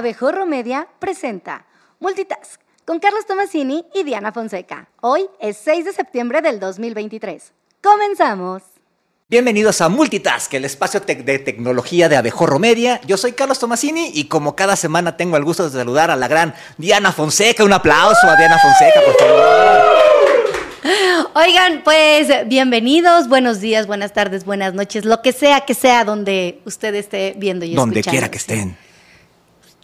Abejorro Media presenta Multitask con Carlos Tomasini y Diana Fonseca. Hoy es 6 de septiembre del 2023. ¡Comenzamos! Bienvenidos a Multitask, el espacio tec- de tecnología de Abejorro Media. Yo soy Carlos Tomasini y como cada semana tengo el gusto de saludar a la gran Diana Fonseca. Un aplauso a Diana Fonseca, por favor. Oigan, pues bienvenidos, buenos días, buenas tardes, buenas noches, lo que sea que sea donde usted esté viendo y Donde escuchando. quiera que estén.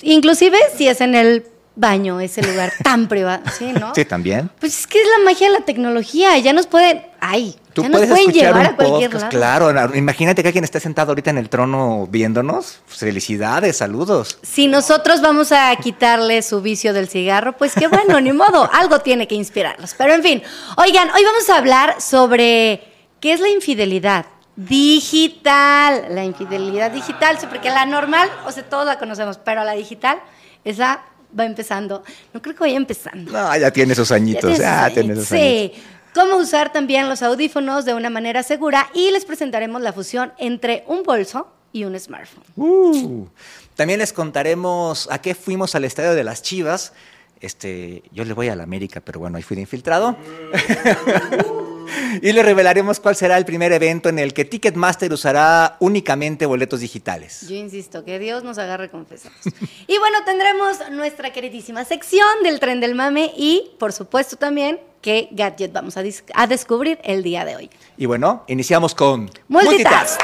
Inclusive si es en el baño, ese lugar tan privado, ¿sí, no? Sí, también. Pues es que es la magia de la tecnología, ya nos pueden, ay, Tú ya nos puedes pueden escuchar llevar a cualquier podcast, lado. claro. Imagínate que alguien esté sentado ahorita en el trono viéndonos. Pues, felicidades, saludos. Si nosotros vamos a quitarle su vicio del cigarro, pues qué bueno, ni modo, algo tiene que inspirarlos. Pero en fin, oigan, hoy vamos a hablar sobre qué es la infidelidad digital. La infidelidad digital, sí, porque la normal, o sea, todos la conocemos, pero la digital, esa va empezando. No creo que vaya empezando. No, ya tiene Ya añitos. Ya tiene sus añitos. Sí. Cómo usar también los audífonos de una manera segura y les presentaremos la fusión entre un bolso y un smartphone. Uh. También les contaremos a qué fuimos al estadio de las Chivas. Este, yo le voy a la América, pero bueno, ahí fui de infiltrado. y le revelaremos cuál será el primer evento en el que Ticketmaster usará únicamente boletos digitales. Yo insisto, que Dios nos agarre confesados. y bueno, tendremos nuestra queridísima sección del tren del mame y, por supuesto, también qué gadget vamos a, a descubrir el día de hoy. Y bueno, iniciamos con Multitask.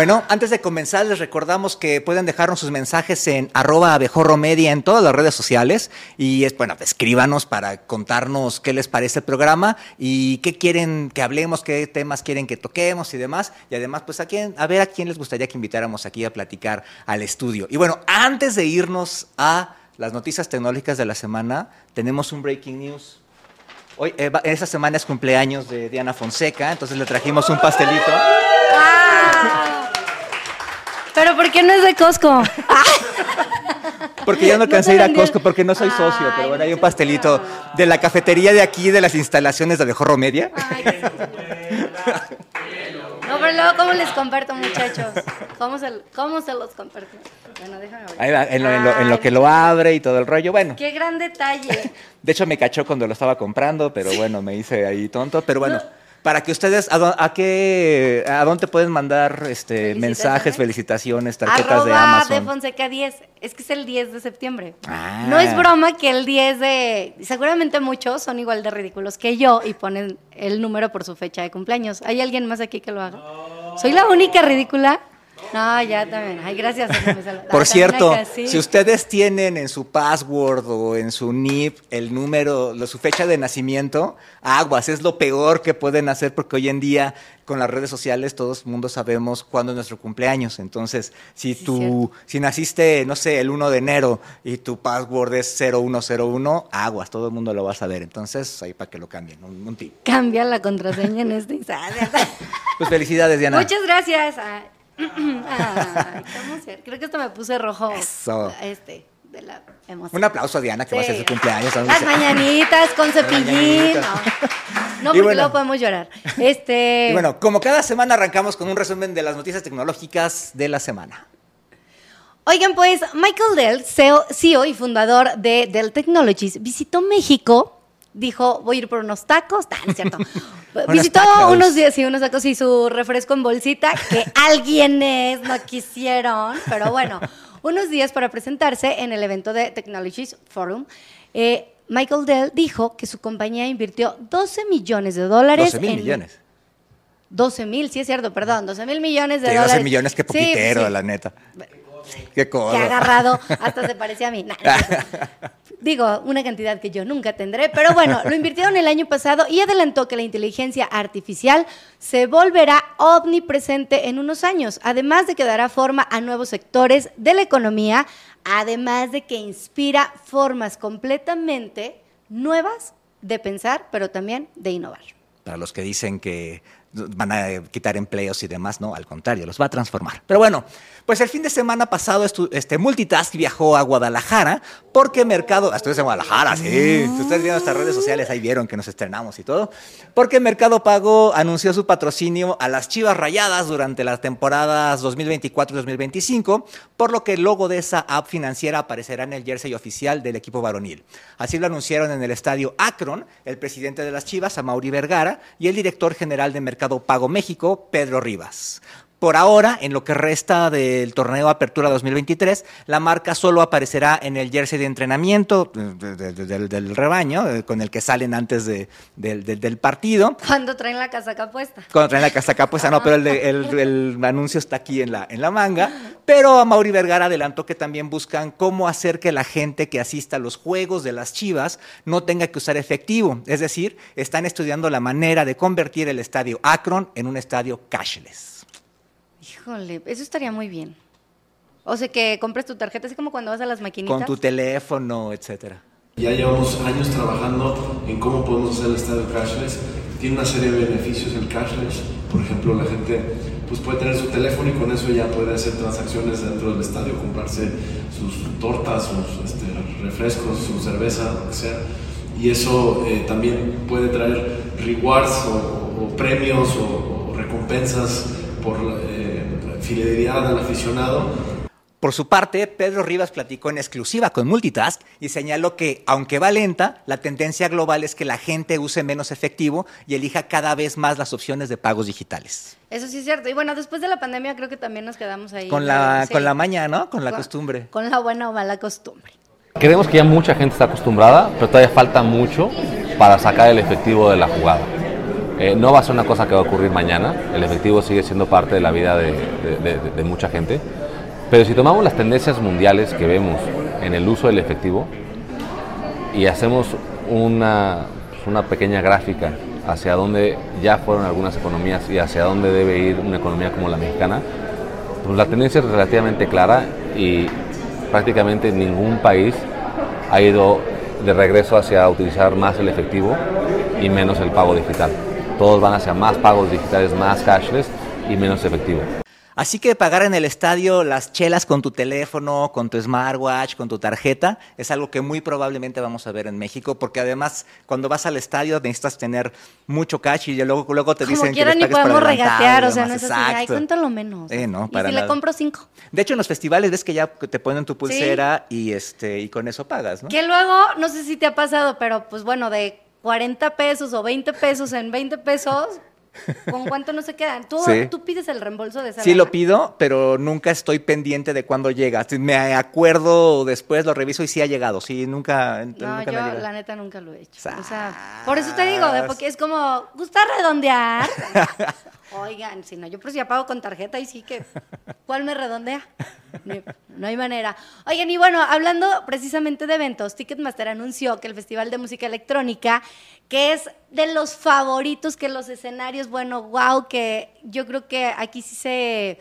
Bueno, antes de comenzar, les recordamos que pueden dejarnos sus mensajes en arroba abejorro media en todas las redes sociales. Y es, bueno, escríbanos para contarnos qué les parece el programa y qué quieren que hablemos, qué temas quieren que toquemos y demás. Y además, pues a, quién, a ver a quién les gustaría que invitáramos aquí a platicar al estudio. Y bueno, antes de irnos a las noticias tecnológicas de la semana, tenemos un breaking news. Hoy, eh, esta semana es cumpleaños de Diana Fonseca, entonces le trajimos un pastelito. Pero ¿por qué no es de Costco? Porque yo no alcancé a ir a Costco porque no soy socio, pero bueno, hay un pastelito de la cafetería de aquí, de las instalaciones de Abejorro Media. Ay, qué No, pero luego, ¿cómo les comparto, muchachos? ¿Cómo se, cómo se los comparto? Bueno, déjame ver. Ahí va, en lo, en lo- en lo que lo abre y todo el rollo. Bueno, Qué gran detalle. de hecho me cachó cuando lo estaba comprando, pero bueno, me hice ahí tonto. Pero bueno, para que ustedes, ¿a, a qué, a dónde pueden mandar este mensajes, felicitaciones, tarjetas de Amazon? de Fonseca 10. Es que es el 10 de septiembre. Ah. No es broma que el 10 de... Seguramente muchos son igual de ridículos que yo y ponen el número por su fecha de cumpleaños. ¿Hay alguien más aquí que lo haga? ¿Soy la única ridícula? No, ya también. Ay, gracias. Por Ah, cierto, sí. si ustedes tienen en su password o en su NIP el número, su fecha de nacimiento, aguas, es lo peor que pueden hacer porque hoy en día con las redes sociales todo el mundo sabemos cuándo es nuestro cumpleaños. Entonces, si Sí, tú, si naciste, no sé, el 1 de enero y tu password es 0101, aguas, todo el mundo lo va a saber. Entonces, ahí para que lo cambien, un, un tip. Cambia la contraseña en este instante. Pues felicidades, Diana. Muchas gracias. Ay, ay, ¿cómo se- Creo que esto me puse rojo. Eso. Este, de la emoción. Un aplauso a Diana que va a ser Sí. su cumpleaños. Las mañanitas con cepillín. No, porque bueno. luego podemos llorar. Este. Y bueno, como cada semana arrancamos con un resumen de las noticias tecnológicas de la semana. Oigan, pues Michael Dell, CEO, CEO y fundador de Dell Technologies, visitó México. Dijo, voy a ir por unos tacos. Es cierto. Visitó unos días y unos tacos y su refresco en bolsita, que alguienes no quisieron. Pero bueno, unos días para presentarse en el evento de Technologies Forum. Eh, Michael Dell dijo que su compañía invirtió 12 millones de dólares. 12 mil en- millones. 12 mil, sí es cierto, perdón, 12 mil millones de dólares. 12 millones, Sí, pues poquitero, sí. la neta. Qué codo. que ha agarrado, hasta se parecía a mí. Nah, no. Digo, una cantidad que yo nunca tendré, pero bueno, lo invirtieron el año pasado y adelantó que la inteligencia artificial se volverá omnipresente en unos años, además de que dará forma a nuevos sectores de la economía, además de que inspira formas completamente nuevas de pensar, pero también de innovar. Para los que dicen que van a quitar empleos y demás, no, al contrario, los va a transformar. Pero bueno, pues el fin de semana pasado este Multitask viajó a Guadalajara porque Mercado, estoy en Guadalajara, sí, si ustedes vieron nuestras redes sociales ahí vieron que nos estrenamos y todo, porque Mercado Pago anunció su patrocinio a las Chivas Rayadas durante las temporadas 2024-2025, por lo que el logo de esa app financiera aparecerá en el jersey oficial del equipo varonil. Así lo anunciaron en el estadio Akron el presidente de las Chivas, Amaury Vergara, y el director general de Mercado Pago México, Pedro Rivas. Por ahora, en lo que resta del torneo Apertura 2023, la marca solo aparecerá en el jersey de entrenamiento del, rebaño, eh, con el que salen antes del, partido. Cuando traen la casaca puesta. Cuando traen la casaca puesta, no, pero el, anuncio está aquí en la, en la manga. Pero a Mauri Vergara adelantó que también buscan cómo hacer que la gente que asista a los juegos de las Chivas no tenga que usar efectivo. Es decir, están estudiando la manera de convertir el estadio Akron en un estadio cashless. Híjole, eso estaría muy bien. O sea, que compres tu tarjeta, así como cuando vas a las maquinitas. Con tu teléfono, etcétera. Ya llevamos años trabajando en cómo podemos hacer el estadio cashless. Tiene una serie de beneficios el cashless. Por ejemplo, la gente pues puede tener su teléfono y con eso ya puede hacer transacciones dentro del estadio, comprarse sus tortas, sus este, refrescos, su cerveza, lo que sea. Y eso eh, también puede traer rewards o, premios o, recompensas por eh, fidelidad al aficionado. Por su parte, Pedro Rivas platicó en exclusiva con Multitask y señaló que, aunque va lenta, la tendencia global es que la gente use menos efectivo y elija cada vez más las opciones de pagos digitales. Eso sí es cierto. Y bueno, después de la pandemia creo que también nos quedamos ahí. Con la, con la maña, ¿no? Con la costumbre. Con la buena o mala costumbre. Creemos que ya mucha gente está acostumbrada, pero todavía falta mucho para sacar el efectivo de la jugada. Eh, no va a ser una cosa que va a ocurrir mañana, el efectivo sigue siendo parte de la vida de, mucha gente, pero si tomamos las tendencias mundiales que vemos en el uso del efectivo y hacemos una, pues, una pequeña gráfica hacia dónde ya fueron algunas economías y hacia dónde debe ir una economía como la mexicana, pues la tendencia es relativamente clara y prácticamente ningún país ha ido de regreso hacia utilizar más el efectivo y menos el pago digital todos van hacia más pagos digitales, más cashless y menos efectivo. Así que pagar en el estadio las chelas con tu teléfono, con tu smartwatch, con tu tarjeta, es algo que muy probablemente vamos a ver en México, porque además cuando vas al estadio necesitas tener mucho cash y luego, luego te dicen que les ni podemos regatear, o sea, no es así, ay, cuéntalo menos. Eh, no, para y si le compro cinco. De hecho, en los festivales ves que ya te ponen tu pulsera y este y con eso pagas, ¿no? Que luego, no sé si te ha pasado, pero pues bueno, de 40 pesos o 20 pesos en 20 pesos, ¿Con cuánto no se quedan? ¿Tú, ¿Tú, pides el reembolso de esa Sí, lo pido, pero nunca estoy pendiente de cuándo llega. Me acuerdo después, lo reviso y sí ha llegado. Sí, nunca. No, yo la neta nunca lo he hecho. O sea, por eso te digo, porque es como, ¿gusta redondear? Oigan, si no, yo ya pago con tarjeta y sí que, ¿cuál me redondea? No, hay manera. Oigan, y bueno, hablando precisamente de eventos, Ticketmaster anunció que el Festival de Música Electrónica, que es de los favoritos, que los escenarios, bueno, wow, que yo creo que aquí sí se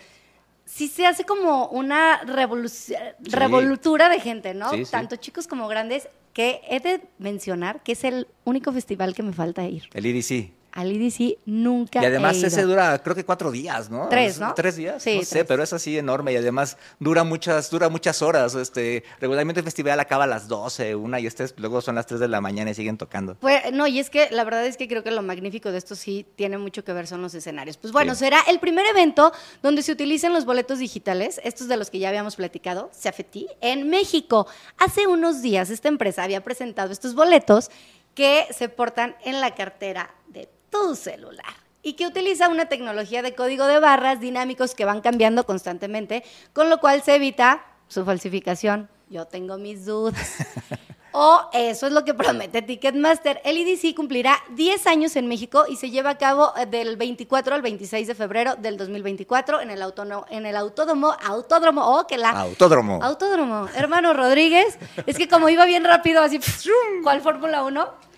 sí se hace como una revolutura de gente, ¿no? Tanto chicos como grandes, que he de mencionar que es el único festival que me falta ir. El IDC al IDC nunca Y además ese dura, creo que cuatro días, ¿no? Tres, ¿no? Tres días, sí, no sé, pero es así enorme y además dura muchas, dura muchas horas. Este, regularmente el festival acaba a las 12, una y este luego son las 3 de la mañana y siguen tocando. Pues no, y es que la verdad es que creo que lo magnífico de esto sí tiene mucho que ver son los escenarios. Pues bueno, será el primer evento donde se utilicen los boletos digitales, estos de los que ya habíamos platicado, Safety, en México. Hace unos días esta empresa había presentado estos boletos que se portan en la cartera de tu celular y que utiliza una tecnología de código de barras dinámicos que van cambiando constantemente, con lo cual se evita su falsificación. Yo tengo mis dudas. O eso es lo que promete Ticketmaster. El IDC cumplirá 10 años en México y se lleva a cabo eh, del 24 al 26 de febrero del 2024 en el, autónomo, en el autódromo, autódromo, oh, que la... Autódromo. Autódromo. Hermano Rodríguez, es que como iba bien rápido, así, ¿cuál Fórmula 1?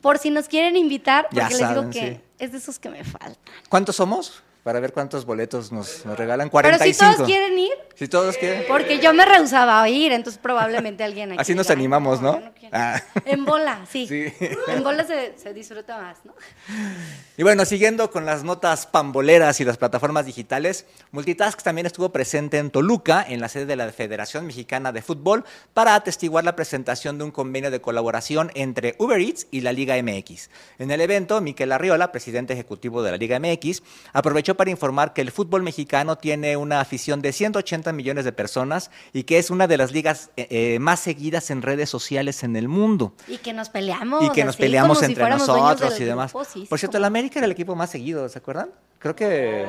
Por si nos quieren invitar, porque les digo que es de esos que me faltan. ¿Cuántos somos? Para ver cuántos boletos nos, nos regalan. Pero 45. si todos quieren ir, Si todos quieren. porque yo me rehusaba a ir, entonces probablemente alguien aquí Así nos diga, "Ay, animamos, ¿no? yo quiero". Ah. En bola, sí. Sí. En bola se, se disfruta más, ¿no? Y bueno, siguiendo con las notas pamboleras y las plataformas digitales, Multitask también estuvo presente en Toluca, en la sede de la Federación Mexicana de Fútbol, para atestiguar la presentación de un convenio de colaboración entre Uber Eats y la Liga MX. En el evento, Miquel Arriola, presidente ejecutivo de la Liga MX, aprovechó para informar que el fútbol mexicano tiene una afición de 180 millones de personas y que es una de las ligas eh, eh, más seguidas en redes sociales en el mundo. Y que nos peleamos. Y que nos así, peleamos si entre nosotros y demás. sí, Por cierto, como- el América era el equipo más seguido, ¿se acuerdan? Creo que...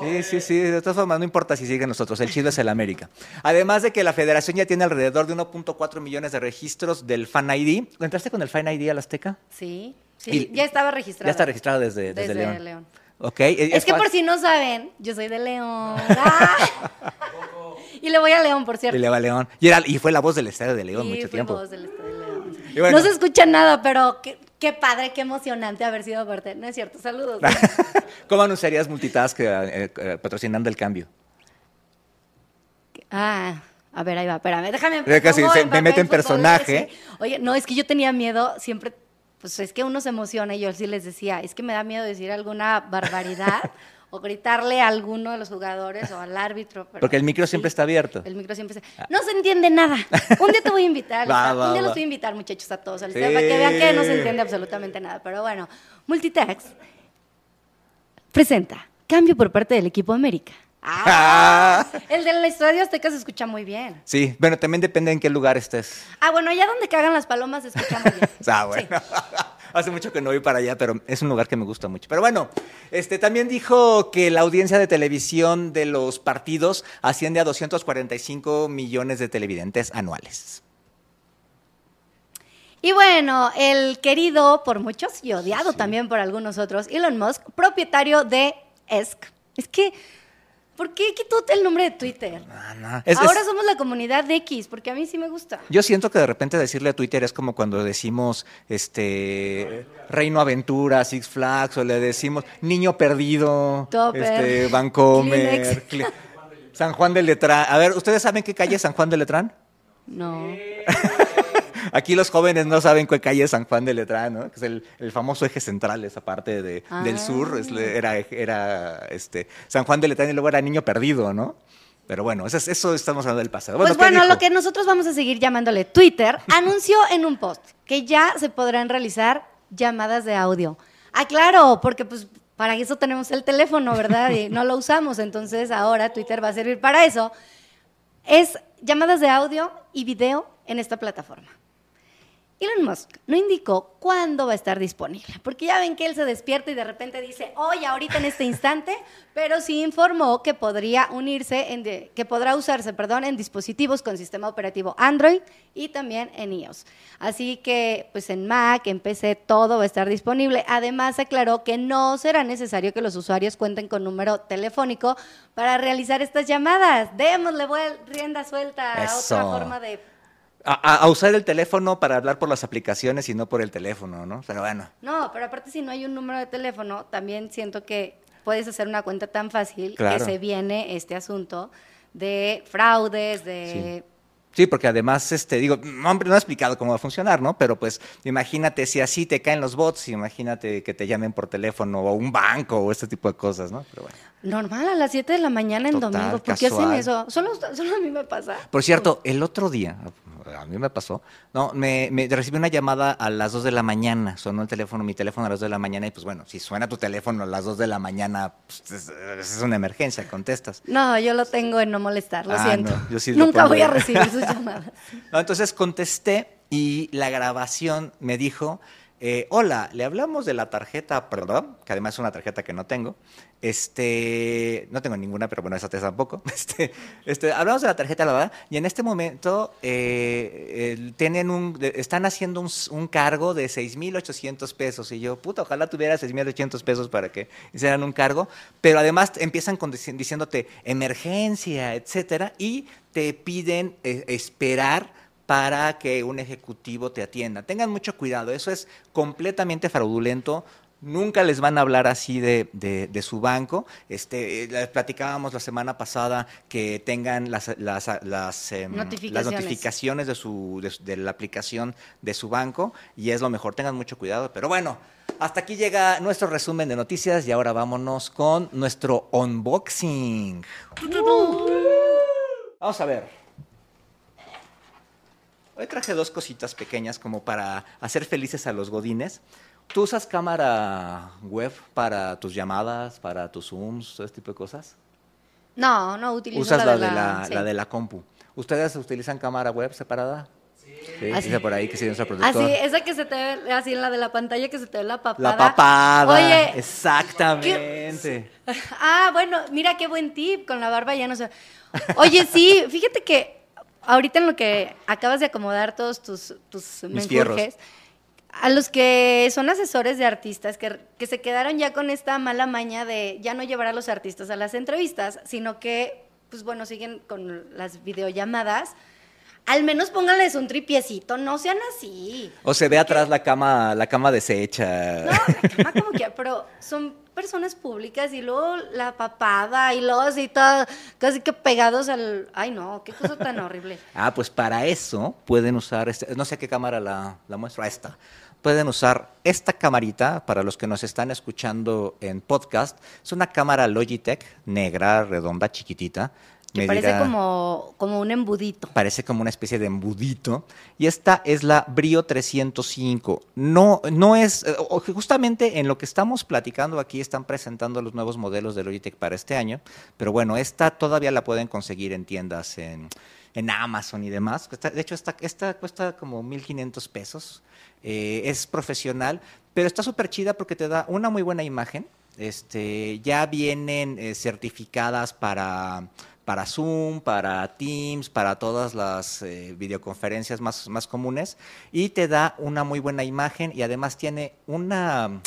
Sí, sí, sí, de todas formas, no importa si siguen nosotros, el chido es el América. Además de que la federación ya tiene alrededor de 1.4 millones de registros del Fan ID. ¿Entraste con el Fan ID al Azteca? Sí, sí, Y- ya estaba registrado. Ya está registrado desde, desde, Desde León. León. Ok. Es que por si no saben, yo soy de León. ¡Ah! y le voy a León, por cierto. Y le va a León. Y, era, y fue la voz del Estadio de León Sí, mucho tiempo. voz del Estado de León. Bueno. No se escucha nada, pero qué, qué padre, qué emocionante haber sido parte. No es cierto, saludos. ¿Cómo anunciarías Multitask eh, eh, patrocinando el cambio? ah, a ver, ahí va, espérame, déjame. Casi se- me mete en personaje. Oye, no, es que yo tenía miedo, siempre, pues es que uno se emociona y yo sí les decía, es que me da miedo decir alguna barbaridad o gritarle a alguno de los jugadores o al árbitro. pero Porque el micro siempre está abierto. El micro siempre se... No se entiende nada. Un día te voy a invitar. Va, Lisa. va, un día va. los voy a invitar, muchachos, a todos. Sí. Para que vean que no se entiende absolutamente nada. Pero bueno, Multitax presenta cambio por parte del equipo América. Ah, el del Estadio Azteca se escucha muy bien. Sí, bueno, también depende en qué lugar estés. Ah, bueno, allá donde cagan las palomas se escucha muy bien. Ah, bueno. Hace mucho que no voy para allá, pero es un lugar que me gusta mucho. Pero bueno, este también dijo que la audiencia de televisión de los partidos asciende a 245 millones de televidentes anuales. Y bueno, el querido por muchos y odiado también por algunos otros, Elon Musk, propietario de ESC. Es que, ¿por qué quitó el nombre de Twitter? Ah, no. Es- Ahora es- somos la comunidad de X, porque a mí sí me gusta. Yo siento que de repente decirle a Twitter es como cuando decimos este Reino Aventura, Six Flags, o le decimos Niño Perdido, Topper, este, Vancomer, Kleenex. Cle- San Juan de Letrán. A ver, ¿ustedes saben qué calle es San Juan de Letrán? No. Aquí los jóvenes no saben qué calle es San Juan de Letrán, ¿no? Que es el, el famoso eje central, esa parte de, del Ah. sur, es era, era este, San Juan de Letrán y luego era Niño Perdido, ¿no? Pero bueno, eso, es- eso estamos hablando del pasado. Pues ¿qué bueno, lo que nosotros vamos a seguir llamándole Twitter, anunció en un post que ya se podrán realizar llamadas de audio. Ah, claro, porque pues para eso tenemos el teléfono, ¿verdad? Y no lo usamos, entonces ahora Twitter va a servir para eso. Es llamadas de audio y video en esta plataforma. Elon Musk no indicó cuándo va a estar disponible, porque ya ven que él se despierta y de repente dice, hoy, ahorita en este instante, pero sí informó que podría unirse, en de- que podrá usarse, perdón, en dispositivos con sistema operativo Android y también en iOS. Así que, pues en Mac, en PC, todo va a estar disponible. Además, aclaró que no será necesario que los usuarios cuenten con número telefónico para realizar estas llamadas. Démosle rienda suelta a Eso. otra forma de A, usar el teléfono para hablar por las aplicaciones y no por el teléfono, ¿no? Pero bueno. No, pero aparte si no hay un número de teléfono, también siento que puedes hacer una cuenta tan fácil Claro. que se viene este asunto de fraudes, de... Sí, porque además, este, digo, no, hombre, no ha explicado cómo va a funcionar, ¿no? Pero pues, imagínate si así te caen los bots, imagínate que te llamen por teléfono o un banco o este tipo de cosas, ¿no? Pero bueno. Normal, a las 7 de la mañana en Total, domingo. ¿Por qué hacen eso? Solo, solo a mí me pasa. Por cierto, el otro día, a mí me pasó, no, me, me recibí una llamada a las 2 de la mañana, sonó el teléfono, mi teléfono a las 2 de la mañana y pues bueno, si suena tu teléfono a las 2 de la mañana, pues, es, es una emergencia, contestas. No, yo lo tengo en no molestar, lo Ah, siento. no, yo sí lo Nunca pongo voy a recibir sus llamadas. No, entonces contesté y la grabación me dijo, eh, hola, le hablamos de la tarjeta, perdón, que además es una tarjeta que no tengo. Este, no tengo ninguna, pero bueno, esa te tampoco. Este, este, hablamos de la tarjeta, la verdad, y en este momento eh, tienen un, están haciendo un, cargo de 6.800 pesos. Y yo, puta, ojalá tuviera 6.800 pesos para que hicieran un cargo. Pero además empiezan con, dici- diciéndote emergencia, etcétera, y te piden eh, esperar para que un ejecutivo te atienda. Tengan mucho cuidado, eso es completamente fraudulento. Nunca les van a hablar así de, de- de su banco. Este, eh, les platicábamos la semana pasada que tengan las, las, las, em, las Notificaciones. notificaciones de, su, de, su- de la aplicación de su banco y es lo mejor. Tengan mucho cuidado. Pero bueno, hasta aquí llega nuestro resumen de noticias y ahora vámonos con nuestro unboxing. Vamos a ver. Hoy traje dos cositas pequeñas como para hacer felices a los godines. ¿Tú usas cámara web para tus llamadas, para tus Zooms, todo este tipo de cosas? No, no utilizo Usas la, la, de la, sí. la de la compu. ¿Ustedes utilizan cámara web separada? Sí. Ah, dice sí. por ahí que sí, nuestro Ah, productor. sí, esa que se te ve, así en la de la pantalla que se te ve la papada. La papada. Oye, Exactamente. Ah, bueno, mira qué buen tip, con la barba ya no sé. Oye, sí, fíjate que ahorita en lo que acabas de acomodar todos tus, tus Mis fierros. menjurjes, a los que son asesores de artistas, que, que se quedaron ya con esta mala maña de ya no llevar a los artistas a las entrevistas, sino que, pues bueno, siguen con las videollamadas, al menos pónganles un tripiecito, no sean así. O se ve atrás la cama, la cama deshecha. No, la cama como quiera, pero son personas públicas y luego la papada y luego así todo, casi que pegados al... Ay, no, qué cosa tan horrible. Ah, pues para eso pueden usar, este- no sé qué cámara la, la muestro, a esta. Pueden usar esta camarita, para los que nos están escuchando en podcast, es una cámara Logitech, negra, redonda, chiquitita. Que parece como, como un embudito. Parece como una especie de embudito. Y esta es la Brio 305. No, no es, eh, justamente en lo que estamos platicando aquí están presentando los nuevos modelos de Logitech para este año. Pero bueno, esta todavía la pueden conseguir en tiendas en, en Amazon y demás. De hecho, esta, esta cuesta como 1.500 pesos. Eh, es profesional, pero está súper chida porque te da una muy buena imagen. Este, ya vienen eh, certificadas para, para Zoom, para Teams, para todas las eh, videoconferencias más, más comunes y te da una muy buena imagen y además tiene una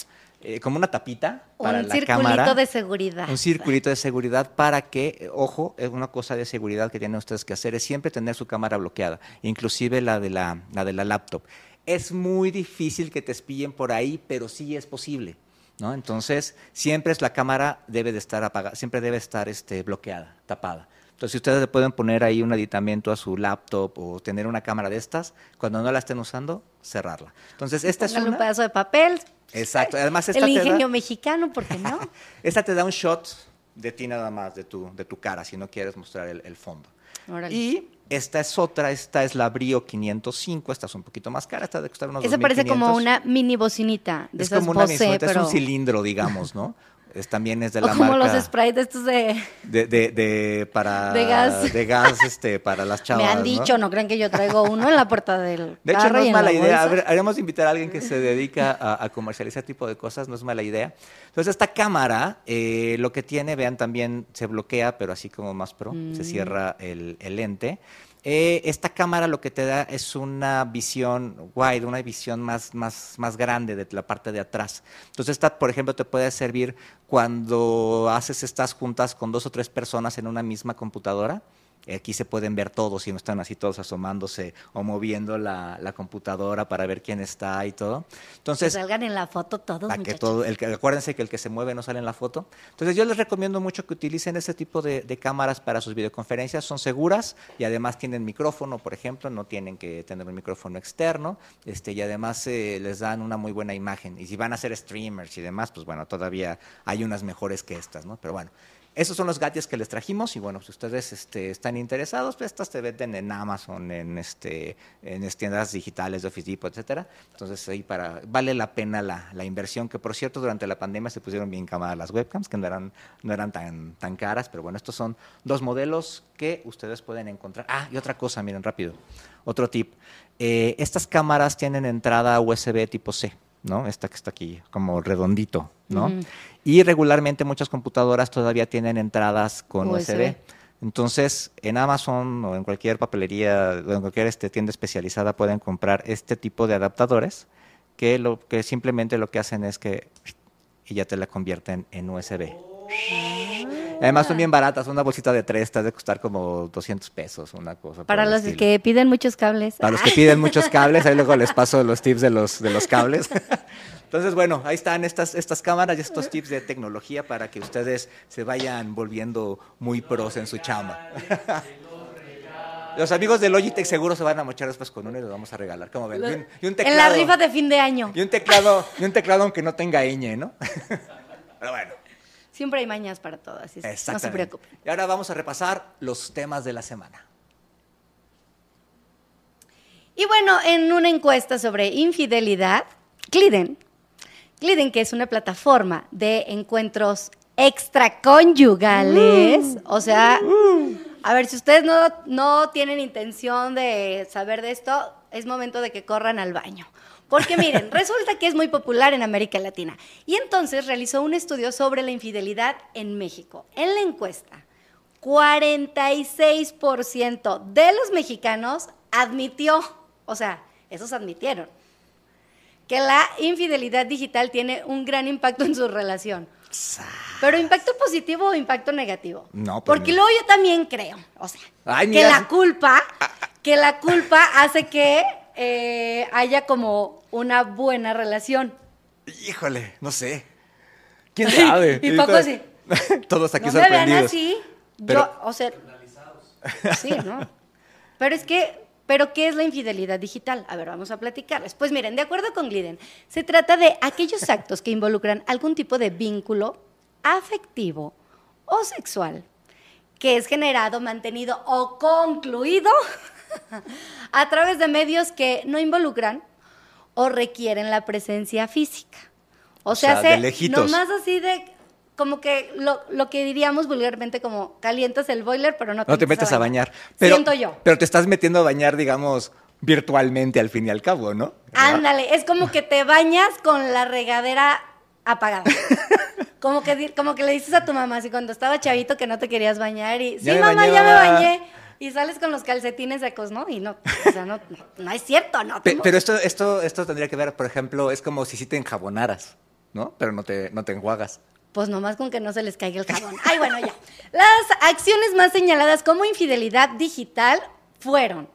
eh, como una tapita para un la circulito cámara. de seguridad. Un circulito de seguridad para que, eh, ojo, es una cosa de seguridad que tienen ustedes que hacer es siempre tener su cámara bloqueada, inclusive la de la, la de la laptop. Es muy difícil que te espillen por ahí, pero sí es posible. ¿No? Entonces, siempre es la cámara debe de estar apagada, siempre debe estar este, bloqueada, tapada. Entonces, si ustedes le pueden poner ahí un aditamento a su laptop o tener una cámara de estas, cuando no la estén usando, cerrarla. Entonces, esta es Póngale un una... pedazo de papel. Exacto. Además, esta El te da- ingenio mexicano, ¿por qué no? esta te da un shot de ti nada más, de tu, de tu cara, si no quieres mostrar el, el fondo. Órale. Y esta es otra, esta es la Brio 505, esta es un poquito más cara, esta de costar unos Eso parece como 2,500. una mini bocinita de Es esas como una Bose, bisueta, pero... es un cilindro, digamos, ¿no? Es, también es de o la como marca los sprays de estos de... de, de, de- para de gas. de gas, este, para las chavas. Me han dicho, ¿no? creen que yo traigo uno en la puerta del De hecho, no es mala la idea. A ver, haremos invitar a alguien que se dedica a, a comercializar tipo de cosas, no es mala idea. Entonces, esta cámara, eh, lo que tiene, vean, también se bloquea, pero así como más pro, se Mm. cierra el, el lente. Eh, esta cámara lo que te da es una visión wide, una visión más, más, más grande de la parte de atrás. Entonces, esta, por ejemplo, te puede servir cuando haces estas juntas con dos o tres personas en una misma computadora. Aquí se pueden ver todos y no están así todos asomándose o moviendo la, la computadora para ver quién está y todo. Que Entonces, salgan en la foto todos, para que todo, el que, acuérdense que el que se mueve no sale en la foto. Entonces yo les recomiendo mucho que utilicen este tipo de, de cámaras para sus videoconferencias, son seguras y además tienen micrófono, por ejemplo, no tienen que tener un micrófono externo, este, y además eh, les dan una muy buena imagen. Y si van a ser streamers y demás, pues bueno, todavía hay unas mejores que estas, ¿no? Pero bueno. Esos son los gadgets que les trajimos y bueno, si ustedes este, están interesados, pues estas te venden en Amazon, en este, en tiendas digitales de Office Depot, etcétera. Entonces ahí para vale la pena la, la inversión, que por cierto durante la pandemia se pusieron bien camadas las webcams, que no eran, no eran tan, tan caras, pero bueno, estos son dos modelos que ustedes pueden encontrar. Ah, y otra cosa, miren rápido, otro tip. Eh, estas cámaras tienen entrada USB tipo C. ¿no? Esta que está aquí, como redondito, ¿no? Y regularmente muchas computadoras todavía tienen entradas con USB. USB. Entonces, en Amazon o en cualquier papelería o en cualquier este, tienda especializada pueden comprar este tipo de adaptadores que, lo, que simplemente lo que hacen es que y ya te la convierten en USB. Además son bien baratas, una bolsita de tres te de costar como 200 pesos, una cosa. Para los estilo. que piden muchos cables. Para los que piden muchos cables, ahí luego les paso los tips de los, de los cables. Entonces, bueno, ahí están estas, estas cámaras y estos tips de tecnología para que ustedes se vayan volviendo muy pros en su chamba. Los amigos de Logitech seguro se van a mochar después con uno y los vamos a regalar. ¿Cómo ven? Y un, y un en la rifa de fin de año. y un teclado, y un teclado aunque no tenga ñ, ¿no? Pero bueno. Siempre hay mañas para todo, así es no se preocupen. Y ahora vamos a repasar los temas de la semana. Y bueno, en una encuesta sobre infidelidad, Gliden, Gliden, que es una plataforma de encuentros extraconyugales, o sea, a ver, si ustedes no, no tienen intención de saber de esto, es momento de que corran al baño. Porque miren, resulta que es muy popular en América Latina. Y entonces realizó un estudio sobre la infidelidad en México. En la encuesta, 46% de los mexicanos admitió, o sea, esos admitieron, que la infidelidad digital tiene un gran impacto en su relación. Pero impacto positivo o impacto negativo. No, pues Porque no. luego yo también creo, o sea, Ay, que la culpa, que la culpa hace que eh, haya como una buena relación. Híjole, no sé. ¿Quién sabe? Y Paco así. Todos aquí no me vean sorprendidos. así. Pero- Yo, o sea, sí, ¿no? Pero es que, ¿pero qué es la infidelidad digital? A ver, vamos a platicarles. Pues miren, de acuerdo con Gliden, se trata de aquellos actos que involucran algún tipo de vínculo afectivo o sexual que es generado, mantenido o concluido a través de medios que no involucran o requieren la presencia física. O, O sea, sea, de lejitos. nomás así de como que lo, lo que diríamos vulgarmente como calientas el boiler, pero no te, No te metes a bañar. Pero, Siento yo. Pero te estás metiendo a bañar, digamos, virtualmente al fin y al cabo, ¿no? Ándale, es como que te bañas con la regadera apagada. Como que, como que le dices a tu mamá, así cuando estaba chavito que no te querías bañar y, sí, Ya mamá, ya me mamá". bañé. Y sales con los calcetines secos, ¿no? Y no, o sea, no, no, no es cierto, no. Pe- pero esto, esto, esto tendría que ver, por ejemplo, es como si sí te enjabonaras, ¿no? Pero no te, no te enjuagas. Pues nomás con que no se les caiga el jabón. Ay, bueno, ya. Las acciones más señaladas como infidelidad digital fueron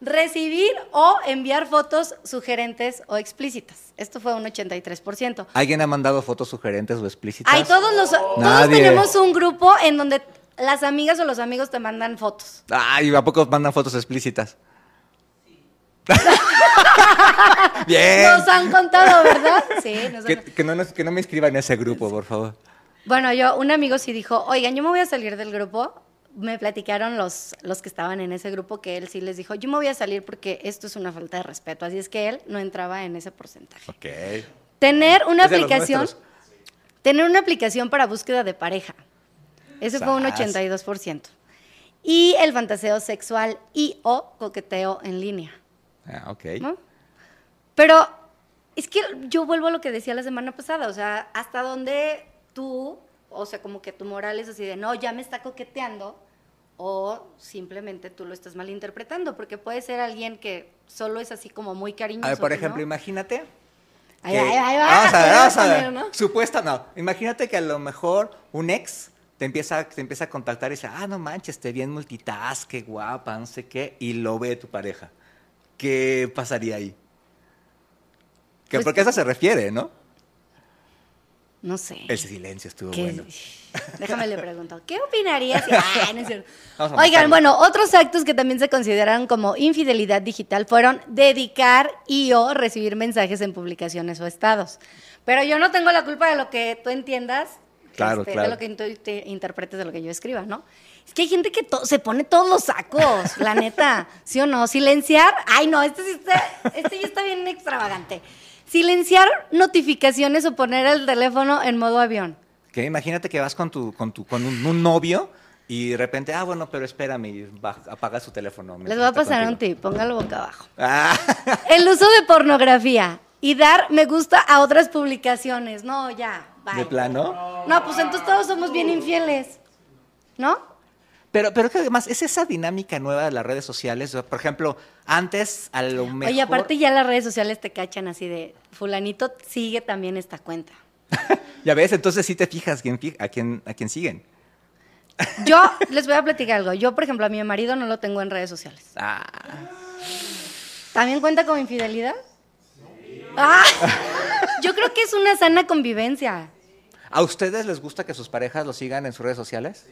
recibir o enviar fotos sugerentes o explícitas. Esto fue un 83%. ¿Alguien ha mandado fotos sugerentes o explícitas? Ay, todos los todos tenemos un grupo en donde las amigas o los amigos te mandan fotos. Ay, ¿a poco mandan fotos explícitas? Bien. Nos han contado, ¿verdad? Sí, nos han- Que, que no, nos- que no me inscriban en ese grupo, por favor. Bueno, yo, un amigo sí dijo, oigan, yo me voy a salir del grupo. Me platicaron los, los que estaban en ese grupo que él sí les dijo, yo me voy a salir porque esto es una falta de respeto. Así es que él no entraba en ese porcentaje. Ok. Tener una aplicación, tener una aplicación para búsqueda de pareja. Ese fue un Sas. 82%. Y el fantaseo sexual y o coqueteo en línea. Ah, ok. ¿no? Pero es que yo vuelvo a lo que decía la semana pasada, o sea, hasta donde tú, o sea, como que tu moral es así de, no, ya me está coqueteando, o simplemente tú lo estás malinterpretando, porque puede ser alguien que solo es así como muy cariñoso. A ver, por ¿no? ejemplo, imagínate. Ahí va, ahí va, ahí va, Vamos a ver, vamos a poner, ver. ¿no? Supuesta, no. Imagínate que a lo mejor un ex te empieza, te empieza a contactar y dice, ah, no manches, te bien multitask, qué guapa, no sé qué, y lo ve tu pareja. ¿Qué pasaría ahí? Que Pues- porque a eso se refiere, ¿no? No sé. El silencio estuvo ¿Qué- bueno. Déjame le pregunto, ¿qué opinarías? si- Ah, no es cierto. Oigan, bueno, otros actos que también se consideran como infidelidad digital fueron dedicar y o recibir mensajes en publicaciones o estados. Pero yo no tengo la culpa de lo que tú entiendas, Claro, este, claro. de lo que tú te interpretes de lo que yo escriba, ¿no? Es que hay gente que se pone todos los sacos, la neta, ¿sí o no? Silenciar, ay no, este sí está, este ya está bien extravagante. Silenciar notificaciones o poner el teléfono en modo avión. Que imagínate que vas con tu, con tu, con un, un novio y de repente, ah, bueno, pero espérame, va- apaga su teléfono. Les voy a pasar un contigo. tip, póngalo boca abajo. Ah, El uso de pornografía y dar me gusta a otras publicaciones. No, ya, bye. ¿De plano? No, pues entonces todos somos bien infieles. ¿No? Pero, pero que además es esa dinámica nueva de las redes sociales. Por ejemplo, antes a lo mejor. Oye, aparte ya las redes sociales te cachan así de fulanito sigue también esta cuenta. Ya ves, entonces sí te fijas quién, a, quién, a quién siguen. Yo les voy a platicar algo. Yo, por ejemplo, a mi marido no lo tengo en redes sociales. Ah, ¿También cuenta con infidelidad? Ah, yo creo que es una sana convivencia. ¿A ustedes les gusta que sus parejas lo sigan en sus redes sociales?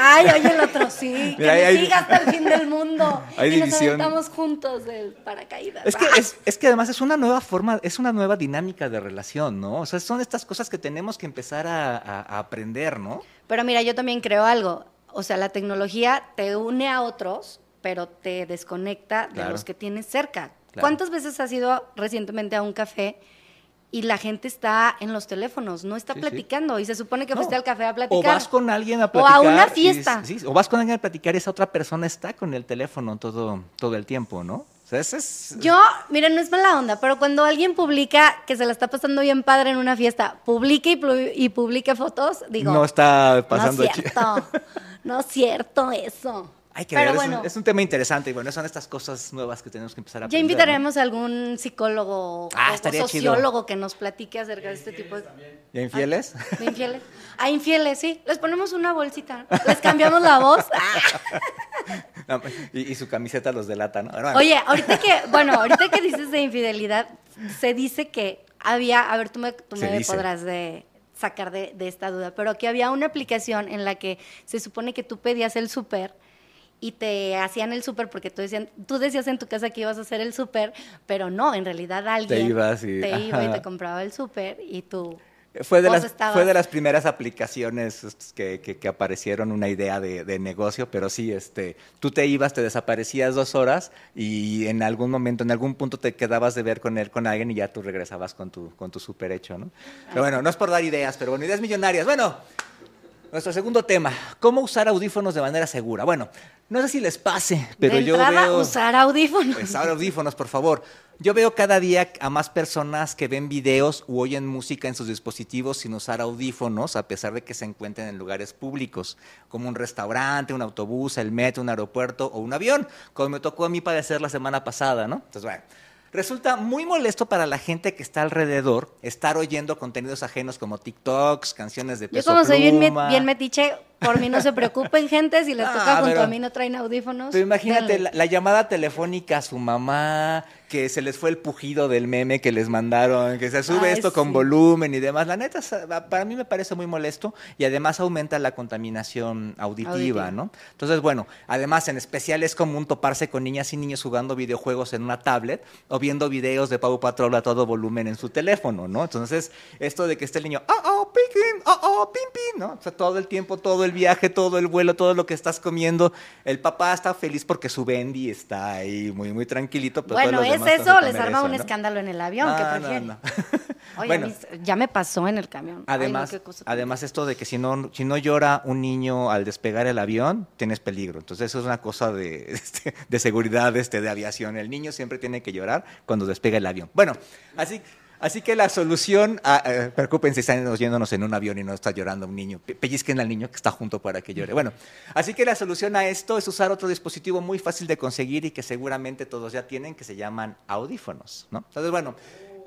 Ay, oye, el otro sí. Que Mira, me siga hasta el fin del mundo. Hay y nos división. aventamos juntos del paracaídas. Es que, Ah. es, es que además es una nueva forma, es una nueva dinámica de relación, ¿no? O sea, son estas cosas que tenemos que empezar a, a- a aprender, ¿no? Pero mira, yo también creo algo. O sea, la tecnología te une a otros, pero te desconecta de Claro. los que tienes cerca. Claro. ¿Cuántas veces has ido recientemente a un café y la gente está en los teléfonos, no está Sí, sí. platicando y se supone que No. fuiste al café a platicar? O vas con alguien a O platicar. a una y- fiesta. sí, o vas con alguien a platicar y esa otra persona está con el teléfono todo, todo el tiempo, ¿no? O sea, ese es... Yo, mira, no es mala onda, pero cuando alguien publica que se la está pasando bien padre en una fiesta, publique y, y publique fotos, digo, no está pasando no es cierto, no es cierto eso. Hay que pero ver, es un- bueno, es, un, tema interesante y bueno, son estas cosas nuevas que tenemos que empezar a ya aprender. ¿no? invitaremos a algún psicólogo Ah, o estaría chido. sociólogo que nos platique acerca de este tipo de, ¿Y a infieles? de infieles. A infieles, sí. Les ponemos una bolsita. Les cambiamos la voz. Ah. No, y, y su camiseta los delata, ¿no? Bueno, Oye, ahorita que, bueno, ahorita que dices de infidelidad, se dice que había, a ver, tú me, tú me podrás de sacar de, de esta duda, pero que había una aplicación en la que se supone que tú pedías el súper y te hacían el súper porque tú, decían, tú decías en tu casa que ibas a hacer el súper, pero no, en realidad alguien ibas y- te iba y te compraba el súper y tú... Fue de, las, estabas- fue de las primeras aplicaciones estos, que, que- que aparecieron, una idea de, de negocio, pero sí, este, tú te ibas, te desaparecías dos horas y en algún momento, en algún punto te quedabas de ver con él, con alguien y ya tú regresabas con tu, con tu super hecho, ¿no? Pero bueno, no es por dar ideas, pero bueno, ideas millonarias. Bueno, nuestro segundo tema, ¿cómo usar audífonos de manera segura? Bueno, no sé si les pase, pero de yo veo... usar audífonos. Pues ahora audífonos, por favor. Yo veo cada día a más personas que ven videos u oyen música en sus dispositivos sin usar audífonos, a pesar de que se encuentren en lugares públicos, como un restaurante, un autobús, el metro, un aeropuerto o un avión, como me tocó a mí padecer la semana pasada, ¿no? Entonces, bueno. Resulta muy molesto para la gente que está alrededor estar oyendo contenidos ajenos como TikToks, canciones de Yo peso como soy bien metiche, por mí no se preocupen, gente, si les Ah, toca junto pero- a mí no traen audífonos. Pero imagínate la, la llamada telefónica a su mamá, que se les fue el pujido del meme que les mandaron, que se sube Ay, esto con volumen y demás. La neta, para mí me parece muy molesto y además aumenta la contaminación auditiva, Auditiva. ¿no? Entonces, bueno, además en especial es común toparse con niñas y niños jugando videojuegos en una tablet o viendo videos de Pau Patrol a todo volumen en su teléfono, ¿no? Entonces, esto de que esté el niño, oh, oh, piquín, oh, oh, pim, pim, ¿no? O sea, todo el tiempo, todo el viaje, todo el vuelo, todo lo que estás comiendo. El papá está feliz porque su Bendy está ahí muy, muy tranquilito. Pero Bueno, es eso, que les arma eso, un ¿no? escándalo en el avión, Ah, ¿qué no, prefieren? no. Oye, Bueno. ya me pasó en el camión. Además, además esto de que si no, si no llora un niño al despegar el avión, tienes peligro. Entonces eso es una cosa de, este, de seguridad este, de aviación. El niño siempre tiene que llorar cuando despega el avión. Bueno, así, así que la solución, ah, eh, preocúpense, están oyéndonos en un avión y no está llorando un niño. Pe- Pellizquen al niño que está junto para que llore. Bueno, así que la solución a esto es usar otro dispositivo muy fácil de conseguir y que seguramente todos ya tienen, que se llaman audífonos. ¿no? Entonces, bueno,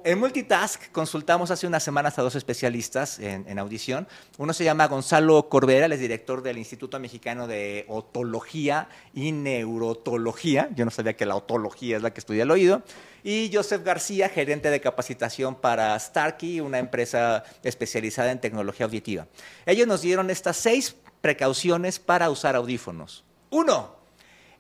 en Multitask consultamos hace unas semanas a dos especialistas en, audición. Uno se llama Gonzalo Corbera, él es director del Instituto Mexicano de Otología y Neurotología. Yo no sabía que la otología es la que estudia el oído. Y Joseph García, gerente de capacitación para Starkey, una empresa especializada en tecnología auditiva. Ellos nos dieron estas seis precauciones para usar audífonos. Uno,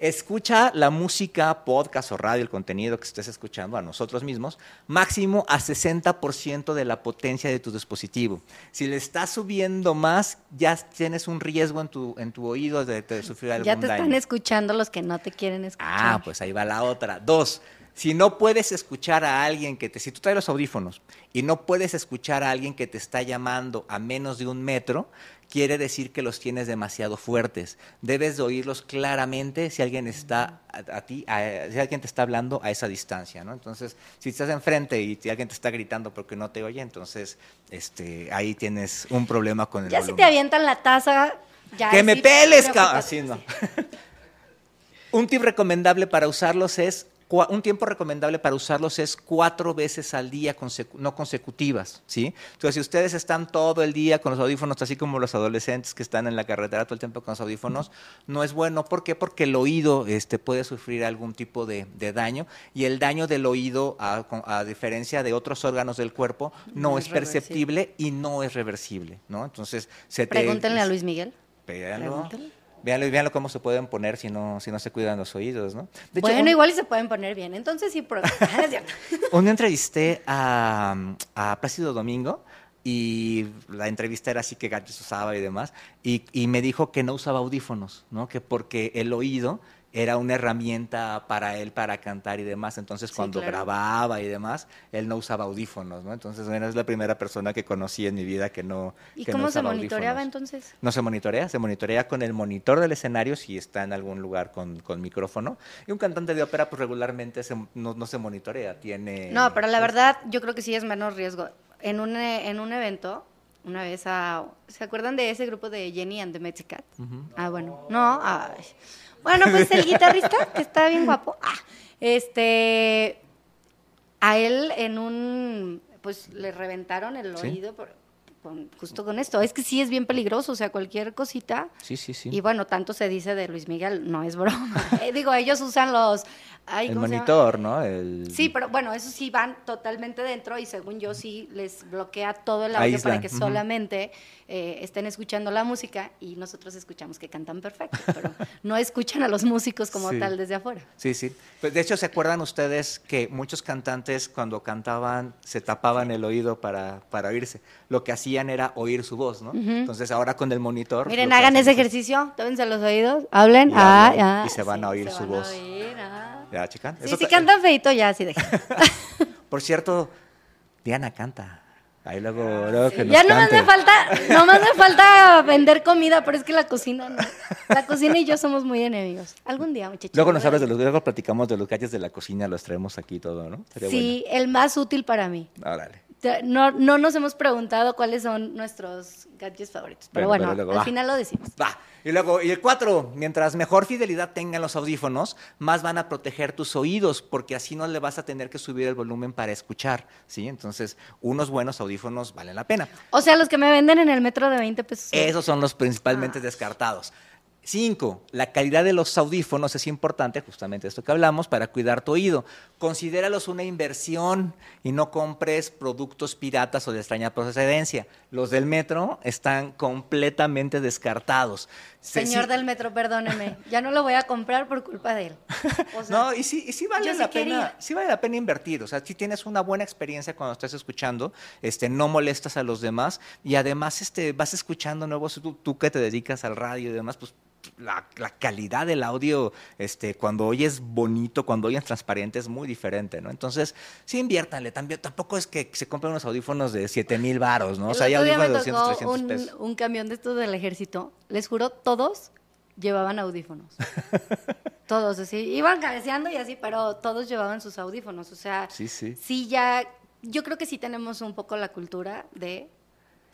Escucha la música, podcast o radio, el contenido que estés escuchando a nosotros mismos, máximo a 60% de la potencia de tu dispositivo. Si le estás subiendo más, ya tienes un riesgo en tu, en tu oído de, de sufrir algún Ya te están daño. escuchando los que no te quieren escuchar. Ah, pues ahí va la otra. Dos, si no puedes escuchar a alguien que te, si tú traes los audífonos y no puedes escuchar a alguien que te está llamando a menos de un metro, quiere decir que los tienes demasiado fuertes. Debes de oírlos claramente si alguien está a, a ti, a- si alguien te está hablando a esa distancia, ¿no? Entonces, si estás enfrente y alguien te está gritando porque no te oye, entonces, este, ahí tienes un problema con el ya si te avientan la taza, ya ¡Que me sí, peles, cabrón! Así no. Un tip recomendable para usarlos es un tiempo recomendable para usarlos es cuatro veces al día, consecu- no consecutivas, ¿sí? Entonces, si ustedes están todo el día con los audífonos, así como los adolescentes que están en la carretera todo el tiempo con los audífonos, no es bueno. ¿Por qué? Porque el oído este, puede sufrir algún tipo de, de daño y el daño del oído, a, diferencia de otros órganos del cuerpo, no, No es, perceptible y no es reversible, ¿no? Entonces, se te- Pregúntenle a Luis Miguel. Véanlo. Pregúntale. Véanlo y véanlo cómo se pueden poner si no, si no se cuidan los oídos, ¿no? De hecho, bueno, un- igual y se pueden poner bien. Entonces sí, prueben. Ah, un día entrevisté a, a Plácido Domingo y la entrevista era así que gadgets usaba y demás, y, y me dijo que no usaba audífonos, ¿no? Que porque el oído era una herramienta para él para cantar y demás. Entonces, Sí, cuando claro. grababa y demás, él no usaba audífonos, ¿no? Entonces, bueno, es la primera persona que conocí en mi vida que no. ¿Y que no cómo se monitoreaba audífonos. entonces? No se monitorea, se monitorea con el monitor del escenario si está en algún lugar con, con micrófono. Y un cantante de ópera, pues regularmente se- no, no se monitorea, tiene... No, pero la pues, verdad, yo creo que sí es menos riesgo. En un, en un evento, una vez a... ¿Se acuerdan de ese grupo de Jenny and the Mexicat? Ah, bueno. No, ay. Bueno, pues el guitarrista, que está bien guapo. Ah, este... A él en un... Pues le reventaron el Sí. oído por- con- justo con esto. Es que sí es bien peligroso, o sea, cualquier cosita... Sí, sí, sí. Y bueno, tanto se dice de Luis Miguel, no es broma. Eh, digo, ellos usan los... ay, el monitor, ¿no? El... Sí, pero bueno, eso sí van totalmente dentro y según yo sí les bloquea todo el audio para que solamente eh, estén escuchando la música y nosotros escuchamos que cantan perfecto, pero no escuchan a los músicos como Sí. tal desde afuera. Sí, sí. Pues, de hecho, ¿se acuerdan ustedes que muchos cantantes cuando cantaban se tapaban el oído para, para oírse? Lo que hacían era oír su voz, ¿no? Entonces ahora con el monitor... Miren, hagan ese es- ejercicio, tómense los oídos, hablen, Y ah, ah, y se van a oír se su van a voz. oír, ah. ¿Ya, chica? Sí, Eso si ta- cantan feito ya, sí deja. Por cierto, Diana canta. Ahí luego, luego que nos Ya nomás cante. me falta, nomás me falta vender comida, pero es que la cocina no. La cocina y yo somos muy enemigos. Algún día, muchachos. Luego nos hablas de los, luego platicamos de los gadgets de la cocina, los traemos aquí todo, ¿no? Estaría Sí, el más útil para mí. bueno. Órale. No, no nos hemos preguntado cuáles son nuestros gadgets favoritos, pero Bueno, bueno, pero luego al va. final lo decimos. Va. Y luego, y el cuatro, mientras mejor fidelidad tengan los audífonos, más van a proteger tus oídos, porque así no le vas a tener que subir el volumen para escuchar, ¿sí? Entonces, unos buenos audífonos valen la pena. O sea, los que me venden en el metro de 20 pesos. Esos son los principalmente Ah. descartados. Cinco, la calidad de los audífonos es importante, justamente esto que hablamos, para cuidar tu oído. Considéralos una inversión y no compres productos piratas o de extraña procedencia. Los del metro están completamente descartados. Se- Señor sí- del metro, perdóneme. Ya no lo voy a comprar por culpa de él. O sea, no, y sí, y sí vale sí la quería. pena, sí vale la pena invertir. O sea, si tienes una buena experiencia cuando estás escuchando, este, no molestas a los demás y además este, vas escuchando nuevos, tú, tú que te dedicas al radio y demás, pues la, la calidad del audio, este, cuando oyes bonito, cuando oyes transparente, es muy diferente, ¿no? Entonces, sí inviértanle. También, tampoco es que se compren unos audífonos de 7 mil varos, ¿no? O sea, hay audífonos de 200, tocó 300 un, pesos. un camión de estos del ejército. Les juro, todos llevaban audífonos. todos, así. Iban cabeceando y así, pero todos llevaban sus audífonos. O sea, Sí, sí. sí ya... Yo creo que sí tenemos un poco la cultura de...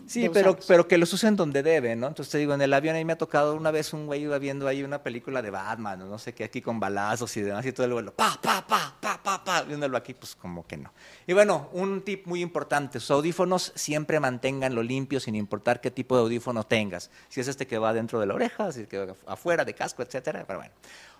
Sí, pero, usarlos. pero que los usen donde deben, ¿no? Entonces te digo, en el avión ahí me ha tocado una vez un güey iba viendo ahí una película de Batman, o no sé qué, aquí con balazos y demás, y todo el vuelo, pa, pa, pa, pa, pa, pa, viéndolo aquí, pues como que no. Y bueno, un tip muy importante, sus audífonos siempre manténganlo limpio sin importar qué tipo de audífono tengas. Si es este que va dentro de la oreja, si es que va afuera de casco, etcétera, pero bueno.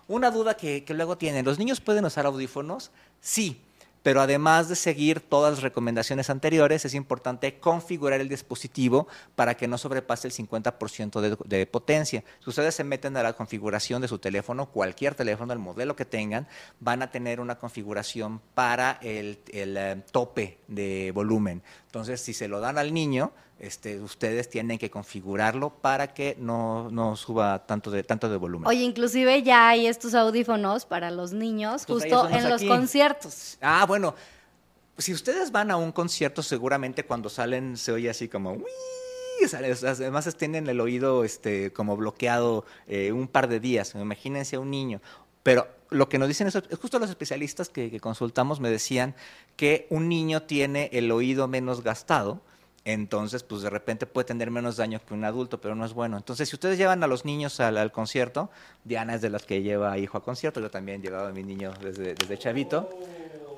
Una duda que, que luego tienen, ¿los niños pueden usar audífonos? Sí, pero además de seguir todas las recomendaciones anteriores, es importante configurar el dispositivo para que no sobrepase el 50% de, de potencia. Si ustedes se meten a la configuración de su teléfono, cualquier teléfono, el modelo que tengan, van a tener una configuración para el, eh, tope de volumen. Entonces, si se lo dan al niño, este, ustedes tienen que configurarlo para que no, no suba tanto de, tanto de volumen. Oye, inclusive ya hay estos audífonos para los niños justo en los aquí. conciertos. Ah, bueno, si ustedes van a un concierto, seguramente cuando salen se oye así como... Sea, Además tienen el oído este, como bloqueado eh, un par de días. Imagínense a un niño. Pero lo que nos dicen es, es justo los especialistas que, que consultamos me decían que un niño tiene el oído menos gastado Entonces, pues de repente puede tener menos daño que un adulto, pero no es bueno. Entonces, si ustedes llevan a los niños al, al concierto, Diana es de las que lleva a hijo a concierto, yo también he llevado a mi niño desde, desde chavito.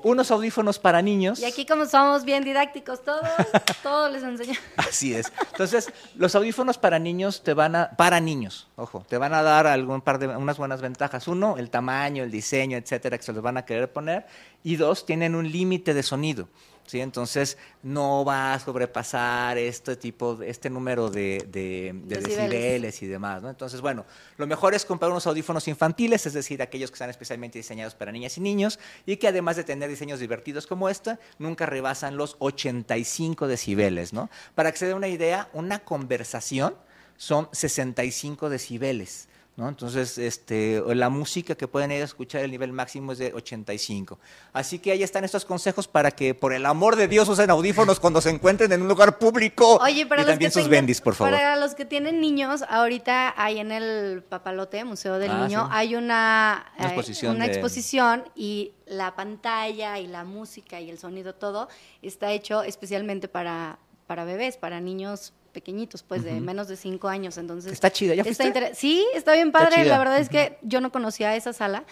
Unos audífonos para niños. Y aquí como somos bien didácticos todos, todos les enseñamos. Así es. Entonces, los audífonos para niños te van a, para niños, ojo, te van a dar algún par de, unas buenas ventajas. Uno, el tamaño, el diseño, etcétera, que se los van a querer poner. Y dos, tienen un límite de sonido. ¿Sí? Entonces, no va a sobrepasar este tipo, este número de, de- de Decibeles. decibeles y demás, ¿no? Entonces, bueno, lo mejor es comprar unos audífonos infantiles, es decir, aquellos que están especialmente diseñados para niñas y niños y que además de tener diseños divertidos como este, nunca rebasan los 85 decibeles, ¿no? Para que se dé una idea, una conversación son 65 decibeles. ¿No? Entonces, este, la música que pueden ir a escuchar, el nivel máximo es de 85. Así que ahí están estos consejos para que, por el amor de Dios, usen audífonos cuando se encuentren en un lugar público. Oye, para y los también que sus tengan- bendis, por favor. Para los que tienen niños, ahorita hay en el Papalote, Museo del Ah, Niño, sí. hay una, Una eh, exposición una de- exposición y la pantalla y la música y el sonido, todo, está hecho especialmente para, para bebés, para niños pequeñitos, pues de menos de cinco años. Entonces, Está chida, ¿ya está fuiste? Sí, está bien padre. La verdad es que yo no conocía esa sala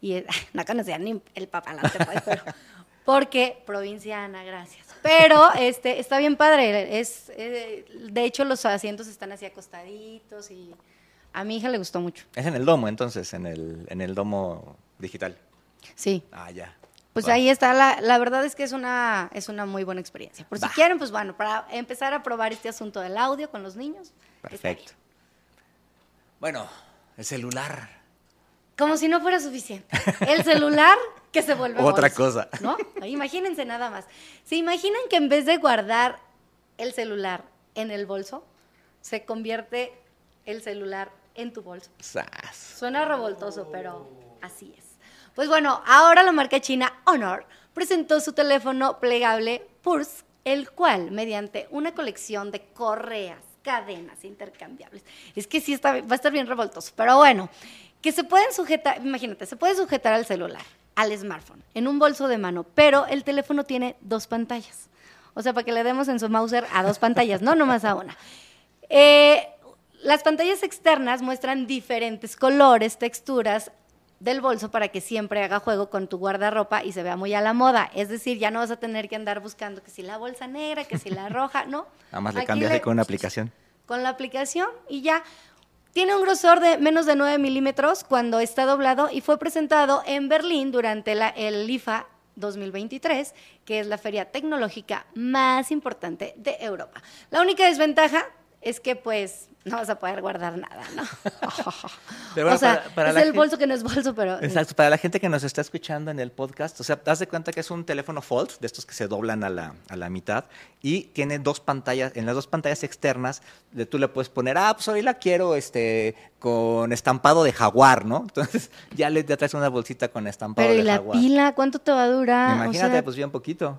y eh, no conocía ni el Papalote, pues, pero porque provinciana, gracias. Pero este está bien padre, es eh, de hecho los asientos están así acostaditos y a mi hija le gustó mucho. Es en el domo, entonces, en el, en el domo digital. Sí. Ah, ya. Pues Va. ahí está, la, la verdad es que es una, es una muy buena experiencia. Por si Va. quieren, pues bueno, para empezar a probar este asunto del audio con los niños. Perfecto. Bueno, el celular. Como si no fuera suficiente. El celular que se vuelve Otra cosa. ¿No? Imagínense nada más. ¿Se imaginan que en vez de guardar el celular en el bolso, se convierte el celular en tu bolso? Sas. Suena revoltoso, pero así es. Pues bueno, ahora la marca china Honor presentó su teléfono plegable Purse, el cual, mediante una colección de correas, cadenas intercambiables, es que sí está, va a estar bien revoltoso, pero bueno, que se pueden sujetar, imagínate, se puede sujetar al celular, al smartphone, en un bolso de mano, pero el teléfono tiene dos pantallas. O sea, para que le demos en su Mauser a dos pantallas, no nomás a una. Eh, las pantallas externas muestran diferentes colores, texturas del bolso para que siempre haga juego con tu guardarropa y se vea muy a la moda. Es decir, ya no vas a tener que andar buscando que si la bolsa negra, que si la roja, ¿no? Nada más le cambias ahí con una aplicación. Con la aplicación y ya. Tiene un grosor de menos de 9 milímetros cuando está doblado y fue presentado en Berlín durante la- el IFA 2023, que es la feria tecnológica más importante de Europa. La única desventaja es que pues no vas a poder guardar nada, ¿no? Pero bueno, o sea, para- para es la el gente- bolso que no es bolso, pero... Exacto, para la gente que nos está escuchando en el podcast, o sea, haz de cuenta que es un teléfono Fold, de estos que se doblan a la, a la mitad, y tiene dos pantallas, en las dos pantallas externas, de, tú le puedes poner, ah, pues hoy la quiero este, con estampado de jaguar, ¿no? Entonces ya le ya traes una bolsita con estampado Pero de ¿y la jaguar. pila? ¿Cuánto te va a durar? O Imagínate, sea, pues bien poquito.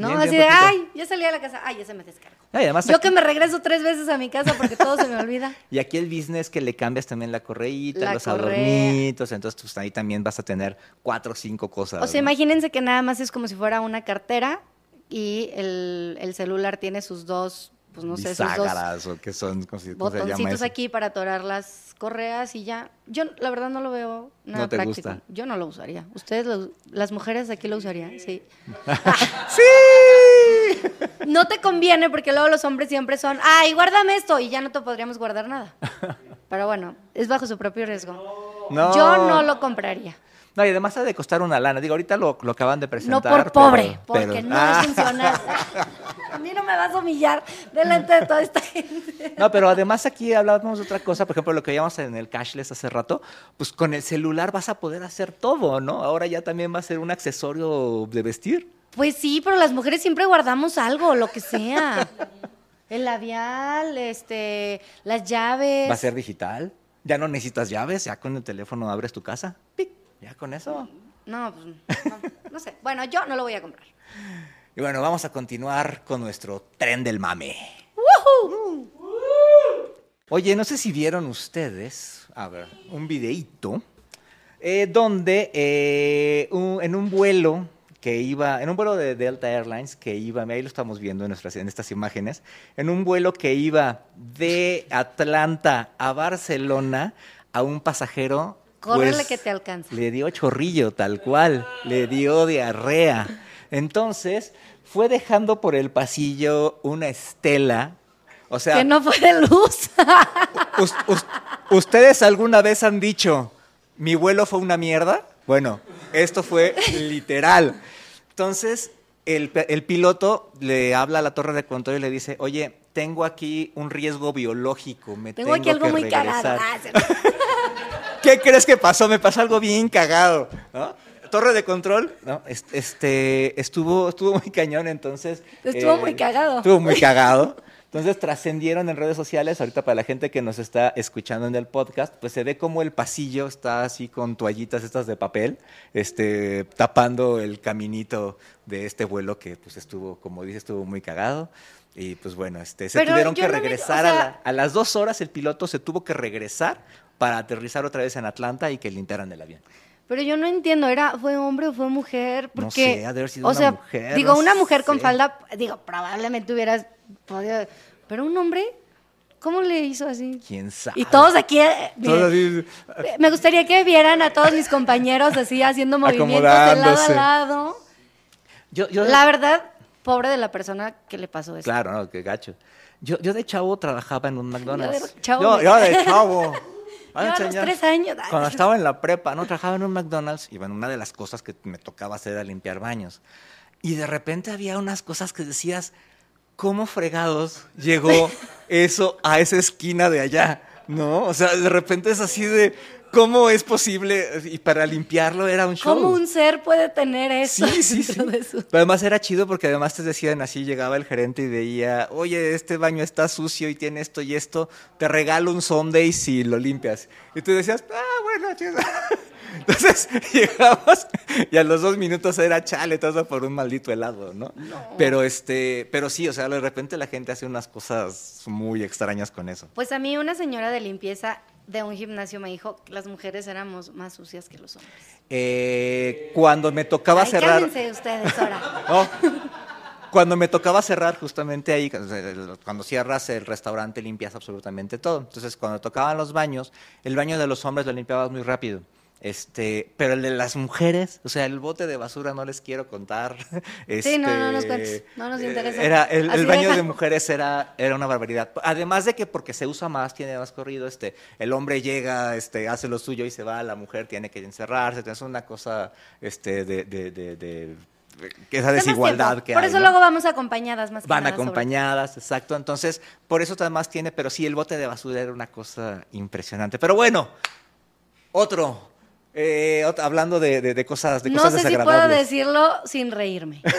No, Bien, así bien de, ay, ya salí a la casa, ay, ya se me. Y además Yo aquí- que me regreso tres veces a mi casa porque todo se me olvida. Y aquí el business que le cambias también la correíta, La los correa. adornitos, entonces pues ahí también vas a tener cuatro o cinco cosas. O sea, ¿no? imagínense que nada más es como si fuera una cartera y el, el celular tiene sus dos, pues no sé, sus dos o qué son, ¿cómo se, cómo se llama botoncitos aquí para atorar las correas y ya. Yo la verdad no lo veo nada ¿No te práctico. gusta? Yo no lo usaría. Ustedes, lo- las mujeres aquí lo usarían, sí. ¡Sí! No te conviene porque luego los hombres siempre son, ay, guárdame esto y ya no te podríamos guardar nada. Pero bueno, es bajo su propio riesgo. No. Yo no lo compraría. No, y además ha de costar una lana. Digo, ahorita lo, lo acaban de No presentar. por pero- pobre, porque pero- no Ah. es funcional. Me vas a humillar delante de toda esta gente. No, pero además aquí hablábamos de otra cosa, por ejemplo, lo que veíamos en el cashless hace rato, pues con el celular vas a poder hacer todo, ¿no? Ahora ya también va a ser un accesorio de vestir. Pues sí, pero las mujeres siempre guardamos algo, lo que sea. El labial, este, las llaves. Va a ser digital. Ya no necesitas llaves, ya con el teléfono abres tu casa. ¡Pic! Ya con eso. No, pues no, no sé. Bueno, yo no lo voy a comprar. Y bueno, vamos a continuar con nuestro tren del mame. Oye, no sé si vieron ustedes, a ver, un videíto eh, donde eh, un- en un vuelo que iba, en un vuelo de Delta Airlines que iba, ahí lo estamos viendo en, nuestras, en estas imágenes, en un vuelo que iba de Atlanta a Barcelona a un pasajero. Córrele pues, que te alcanza. Le dio chorrillo, tal cual, le dio diarrea. Entonces, fue dejando por el pasillo una estela. O sea, que no fue de luz. us- us- ¿ustedes alguna vez han dicho, mi vuelo fue una mierda? Bueno, esto fue literal. Entonces, el, el piloto le habla a la torre de control y le dice, oye, tengo aquí un riesgo biológico, me Tengo tengo, aquí algo que muy regresar". cagado. Ah, ¿Qué crees que pasó? Me pasó algo bien cagado, ¿no? Torre de control, ¿no? Es- Este, estuvo, estuvo muy cañón, entonces. eh, Estuvo muy cagado. Estuvo muy cagado. Entonces trascendieron en redes sociales, ahorita para la gente que nos está escuchando en el podcast, pues se ve como el pasillo está así con toallitas estas de papel, este, tapando el caminito de este vuelo que pues estuvo, como dice, estuvo muy cagado. Y pues bueno, este, se Pero tuvieron que no me- o regresar a, sea- la- a las dos horas, el piloto se tuvo que regresar para aterrizar otra vez en Atlanta y que limpiaran el avión. Pero yo no entiendo, ¿era, ¿fue hombre o fue mujer? No Porque, sé, ha de haber sido o una sea, mujer, digo, no una mujer con falda, digo, probablemente hubieras podido, pero un hombre, ¿cómo le hizo así? ¿Quién sabe? Y todos aquí, eh, Todos miren, así, me gustaría que vieran a todos mis compañeros así haciendo movimientos de lado a lado. yo, yo, La verdad, pobre de la persona que le pasó eso. Claro, no, qué gacho. Yo, yo de chavo trabajaba en un McDonald's. de chavo yo, yo de chavo. Yo a los señor. tres años. Cuando estaba en la prepa, no trabajaba en un McDonald's y bueno, una de las cosas que me tocaba hacer era limpiar baños. Y de repente había unas cosas que decías, ¿cómo fregados llegó eso a esa esquina de allá? ¿No? O sea, de repente es así de, ¿cómo es posible? Y para limpiarlo era un show. ¿Cómo un ser puede tener eso Sí, sí, sí. de su- Pero además era chido porque además te decían así, llegaba el gerente y veía, oye, este baño está sucio y tiene esto y esto, te regalo un Sunday si lo limpias. Y tú decías, ah, bueno, chido. Entonces llegabas y a los dos minutos era chale, todo por un maldito helado, ¿no? Pero este, pero sí, o sea, de repente la gente hace unas cosas muy extrañas con eso. Pues a mí una señora de limpieza de un gimnasio me dijo que las mujeres éramos más sucias que los hombres. Eh, cuando me tocaba Ay, cerrar. ustedes ahora. Cuando me tocaba cerrar justamente ahí, cuando cierras el restaurante limpias absolutamente todo. Entonces, cuando tocaban los baños, el baño de los hombres lo limpiabas muy rápido. Este, pero el de las mujeres, o sea, el bote de basura no les quiero contar. Sí, no, no nos Este, cuentes, no nos interesa. Era, el, baño deja. de mujeres era, era una barbaridad. Además de que porque se usa más, tiene más corrido, este, el hombre llega, este, hace lo suyo y se va, la mujer tiene que encerrarse, es una cosa, este, de, de, de, de- esa desigualdad que Por hay, eso ¿no? luego vamos acompañadas más que Van nada, sobre- acompañadas, exacto. Entonces, por eso además tiene, pero sí, el bote de basura era una cosa impresionante. Pero bueno, otro, eh, hablando de, de- de cosas, de No cosas sé si puedo decirlo sin reírme.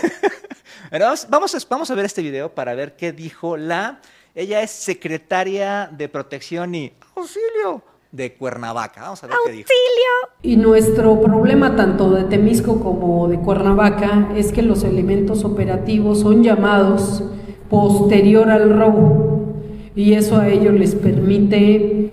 Vamos, vamos a, vamos a ver este video para ver qué dijo la. Ella es secretaria de protección y auxilio de Cuernavaca. Vamos a ver qué dijo. ¡Auxilio! Y nuestro problema tanto de Temisco como de Cuernavaca es que los elementos operativos son llamados posterior al robo y eso a ellos les permite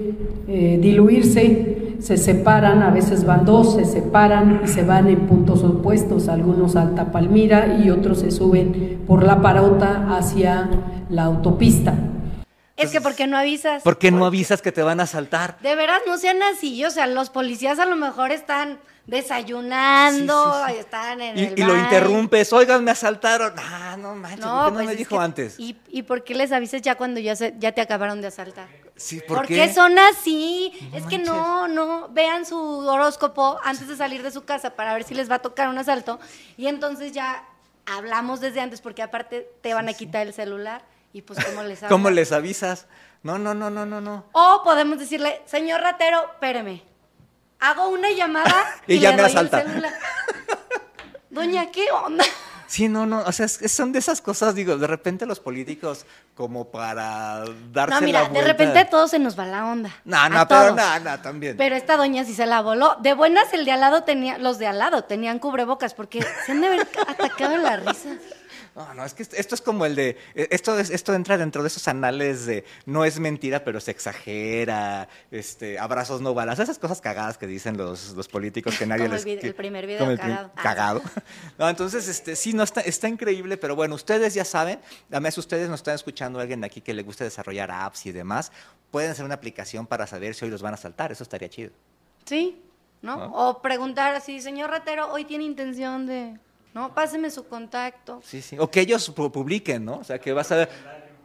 eh, diluirse, se separan, a veces van dos, se separan y se van en puntos opuestos, algunos Alta Palmira y otros se suben por la parota hacia la autopista. Es que ¿por qué no avisas? ¿Por qué no avisas que te van a asaltar? De veras, no sean así. O sea, los policías a lo mejor están desayunando, Sí, sí, sí. están en Y, el y lo interrumpes, oigan, me asaltaron. Ah, no manches, No, ¿por qué no pues me es dijo que- antes? ¿y, ¿Y por qué les avisas ya cuando ya, se, ya te acabaron de asaltar? Sí, ¿por, qué? qué? son así? No es que no, no, vean su horóscopo antes de salir de su casa para ver si les va a tocar un asalto y entonces ya hablamos desde antes porque aparte te van a quitar el celular y pues cómo les ¿Cómo hablas? les avisas? No, no, no, no, no, no. O podemos decirle, señor ratero, espéreme, hago una llamada Y y, ya le me doy el asalta. celular. Doña, ¿qué onda? Sí, no, no, o sea, son de esas cosas, digo, de repente los políticos como para darse No, mira, la de repente a todos se nos va la onda. No, no, pero no, no, también. Pero esta doña sí se la voló. De buenas el de al lado tenía, los de al lado tenían cubrebocas porque se han de haber atacado en la risa. No, no, es que esto es como el de. eh, Esto, es, esto entra dentro de esos anales de no es mentira, pero se exagera. Este, abrazos no balas. Esas cosas cagadas que dicen los, los políticos que nadie Como les. que- el primer video como el prim- cagado. Ah. cagado. No, entonces, este, sí, no está, está increíble, pero bueno, ustedes ya saben. Además, ustedes nos están escuchando a alguien de aquí que le guste desarrollar apps y demás. Pueden hacer una aplicación para saber si hoy los van a saltar. Eso estaría chido. Sí, ¿no? ¿No? O preguntar así, señor ratero, hoy tiene intención de, ¿no? Páseme su contacto. Sí, sí. O que ellos pu- publiquen, ¿no? O sea, que vas a ver.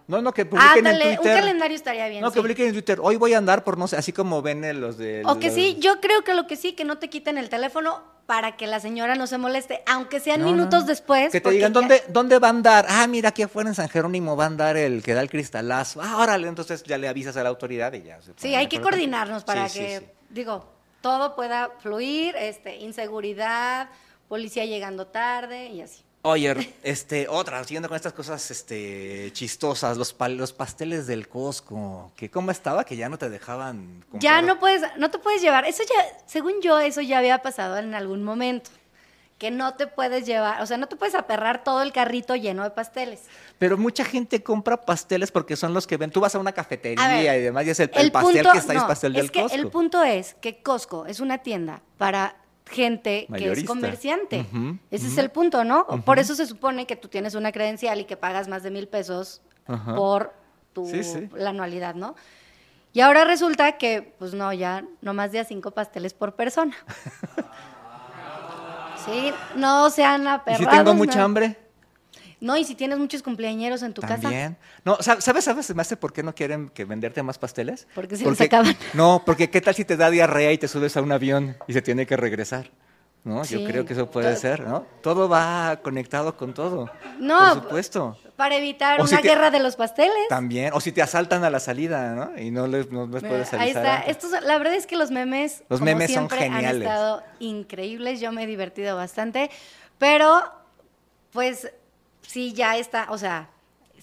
No, no, que publiquen Ándale, en un Twitter. calendario estaría bien. No, sí. que publiquen en Twitter. Hoy voy a andar por no sé, así como ven los de. O que sí, yo creo que lo que sí, que no te quiten el teléfono para que la señora no se moleste, aunque sean No, minutos no. después. Que te digan, ya- ¿dónde, ¿dónde va a andar? Ah, mira, aquí afuera en San Jerónimo va a andar el que da el cristalazo. Ah, órale, entonces ya le avisas a la autoridad y ya. se Sí, hay que coordinarnos para sí, que, sí. digo, todo pueda fluir, este, inseguridad, policía llegando tarde y así. Oye, este, otra, siguiendo con estas cosas este, chistosas, los, pal- los pasteles del Costco, que cómo estaba que ya no te dejaban comprar. Ya no puedes, no te puedes llevar. Eso ya, según yo, eso ya había pasado en algún momento. Que no te puedes llevar, o sea, no te puedes aperrar todo el carrito lleno de pasteles. Pero mucha gente compra pasteles porque son los que ven. Tú vas a una A cafetería ver, y demás y es el, el pastel que está ahí, es no, pastel del es que Costco. el punto es que Costco es una tienda para gente que es comerciante. Ese es el punto, ¿no? Por eso se supone que tú tienes una credencial y que pagas más de mil pesos por tu, Sí, sí. la anualidad, ¿no? Y ahora resulta que, pues no, ya no más de a cinco pasteles por persona. Sí, no sean ¿Y aperrados. si tengo mucha no. hambre? No, y si tienes muchos cumpleañeros en tu casa. También. No, ¿sab- ¿sabes, sabes, me hace por qué no quieren que venderte más pasteles? Porque se les acaban. No, porque qué tal si te da diarrea y te subes a un avión y se tiene que regresar. ¿No? Sí. Yo creo que eso puede Todo- ser, ¿no? Todo va conectado con todo. No, Por supuesto. Para evitar O una si te- guerra de los pasteles. También. O si te asaltan a la salida, ¿no? Y no les, no les puedes Ahí avisar. está. antes. Estos, la verdad es que los memes, Los como memes son siempre, han geniales. estado increíbles. Yo me he divertido bastante. Pero, pues, sí, ya está. O sea,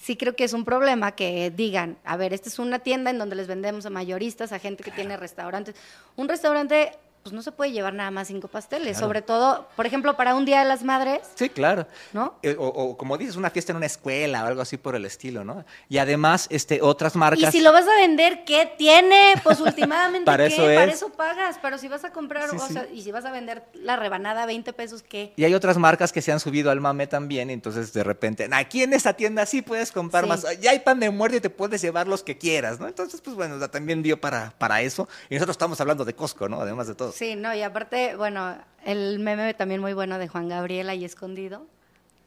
sí creo que es un problema que digan, a ver, esta es una tienda en donde les vendemos a mayoristas, a gente que tiene restaurantes. Un restaurante, pues no se puede llevar nada más cinco pasteles. Sobre todo, por ejemplo, para un Día de las Madres. Sí, claro. ¿No? Eh, o, o como dices, una fiesta en una escuela o algo así por el estilo, ¿no? Y además, este, otras marcas. Y si lo vas a vender, ¿qué tiene? Pues últimamente, Para ¿qué? eso Para es. eso pagas. Pero si vas a comprar, Sí, o sí. sea, y si vas a vender la rebanada a 20 pesos, ¿qué? Y hay otras marcas que se han subido al mame también, entonces de repente, aquí en esta tienda sí puedes comprar Sí. más, ya hay pan de muerte y te puedes llevar los que quieras, ¿no? Entonces, pues bueno, también dio para, para eso. Y nosotros estamos hablando de Costco, ¿no? Además de todo. Sí, no, y aparte, bueno, el meme también muy bueno de Juan Gabriel ahí escondido.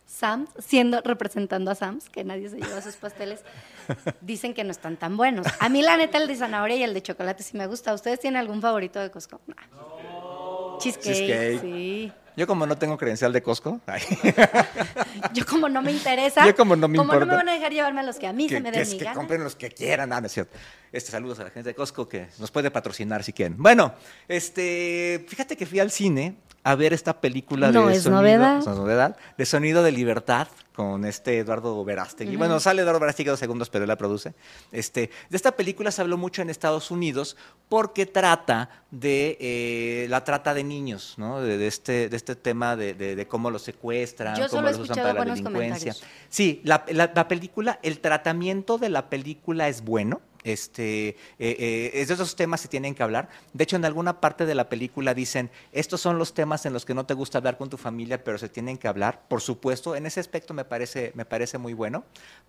Sams, siendo representando a Sams, que nadie se lleva sus pasteles, dicen que no están tan buenos. A mí, la neta, el de zanahoria y el de chocolate sí me gusta. ¿Ustedes tienen algún favorito de Costco? No. Cheesecake, Cheesecake. sí. Yo como no tengo credencial de Costco, ay, Yo como no me interesa. Yo como no me no me van a dejar llevarme a los que a mí que, se me que den es mi que gana. compren los que quieran, ah, no es cierto. Este, saludos a la gente de Costco que nos puede patrocinar si quieren. Bueno, este, fíjate que fui al cine a ver esta película No de es sonido, novedad. no es novedad, de Sonido de Libertad con este Eduardo Verástegui. Bueno, sale Eduardo Verástegui dos segundos, pero él la produce. Este, de esta película se habló mucho en Estados Unidos porque trata de eh, la trata de niños, ¿no? De, de este, de este tema de, de- de cómo los secuestran, Yo cómo los usan para la delincuencia. Sí, la, la- la película, el tratamiento de la película es bueno. Este, eh, eh, es de esos temas que tienen que hablar. De hecho, en alguna parte de la película dicen, estos son los temas en los que no te gusta hablar con tu familia, pero se tienen que hablar. Por supuesto, en ese aspecto me parece, me parece muy bueno.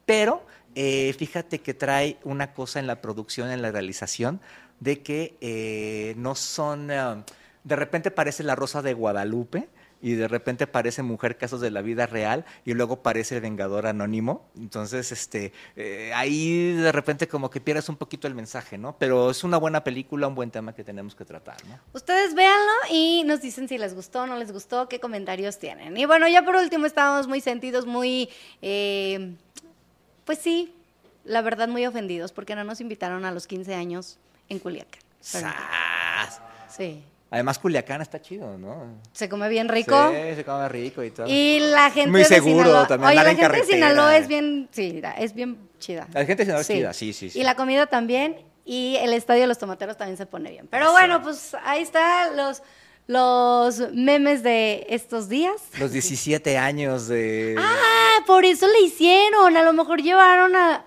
Pero eh, fíjate que trae una cosa en la producción, en la realización, de que no son, de repente parece la Rosa de Guadalupe y de repente parece Mujer Casos de la Vida Real y luego parece el Vengador Anónimo. Entonces, este, eh, ahí de repente como que pierdes un poquito el mensaje, ¿no? Pero es una buena película, un buen tema que tenemos que tratar, ¿no? Ustedes véanlo y nos dicen si les gustó o no les gustó, qué comentarios tienen. Y bueno, ya por último estábamos muy sentidos, muy, eh, pues sí, la verdad muy ofendidos porque no nos invitaron a los 15 años en Culiacán. Sí, Además, Culiacán está chido, ¿no? se come bien rico. Sí, se come rico y todo. Y la gente Muy de seguro Sinaloa, también, Oye, la en gente de. Sinaloa es bien, sí, es bien chida. La gente de Sinaloa es chida, sí, sí, sí. Y la comida también, y el estadio de los tomateros también se pone bien. Pero bueno, pues ahí están los, los memes de estos días. Los 17 años de... Ah, por eso le hicieron. A lo mejor llevaron a,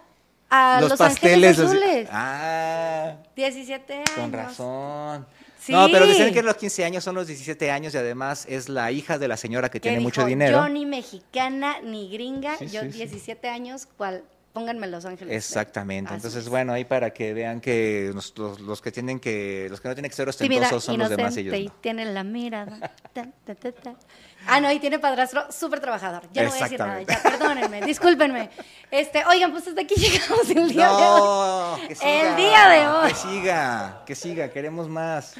a Los, pasteles. Ángeles los- Azules. Ah, 17 años. con razón. Sí. No, pero dicen que los 15 años son los 17 años y además es la hija de la señora que tiene dijo, mucho dinero. Yo ni mexicana ni gringa, Sí, yo sí, sí. 17 años, cual pónganme Los Ángeles. Exactamente. Así Entonces, es. bueno, ahí para que vean que los, los- los que tienen que, los que no tienen que ser ostentosos son los demás ellos. y ¿no? tiene la mirada. Ta, ta, ta, ta. Ah, no, y tiene padrastro súper trabajador. Ya no voy a decir nada, ya, perdónenme, discúlpenme. Este, oigan, pues hasta aquí llegamos el día de hoy. No, que siga, El día de hoy. Que siga, que siga, queremos más.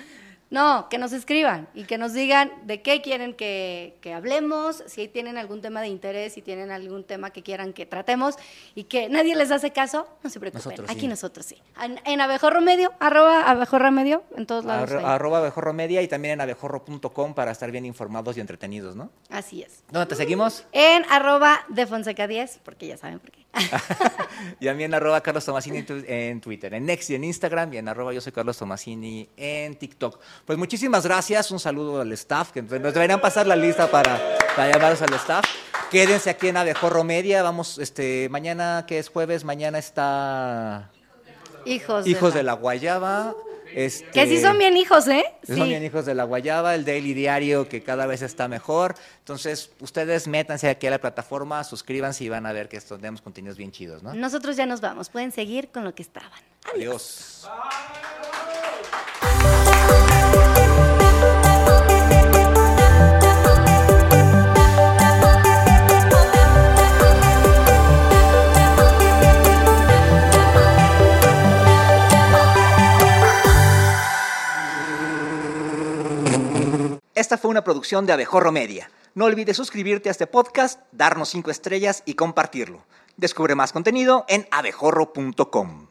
No, que nos escriban y que nos digan de qué quieren que, que hablemos, si tienen algún tema de interés, si tienen algún tema que quieran que tratemos y que nadie les hace caso, no se preocupen. Nosotros Aquí sí. nosotros sí. En, en Abejorro Medio, arroba Abejorro Medio, en todos lados. Arro- arroba abejorro media y también en abejorro.com para estar bien informados y entretenidos, ¿no? Así es. ¿Dónde te seguimos? En arroba de Fonseca 10, porque ya saben por qué. y a mí en arroba Carlos Tomasini en Twitter, en Next y en Instagram y en arroba yo soy Carlos Tomasini en TikTok. Pues muchísimas gracias, un saludo al staff, que nos deberían pasar la lista para, para llamarlos al staff. Quédense aquí en Abejorro Media, vamos, este, mañana que es jueves, mañana está Hijos. Hijos de la Guayaba. Este, Que sí son bien hijos, ¿eh? Son Sí. bien hijos de la Guayaba, el Daily Diario que cada vez está mejor. Entonces, ustedes métanse aquí a la plataforma, suscríbanse y van a ver que estos tenemos contenidos bien chidos, ¿no? Nosotros ya nos vamos. Pueden seguir con lo que estaban. Adiós. Esta fue una producción de Abejorro Media. No olvides suscribirte a este podcast, darnos cinco estrellas y compartirlo. Descubre más contenido en abejorro.com.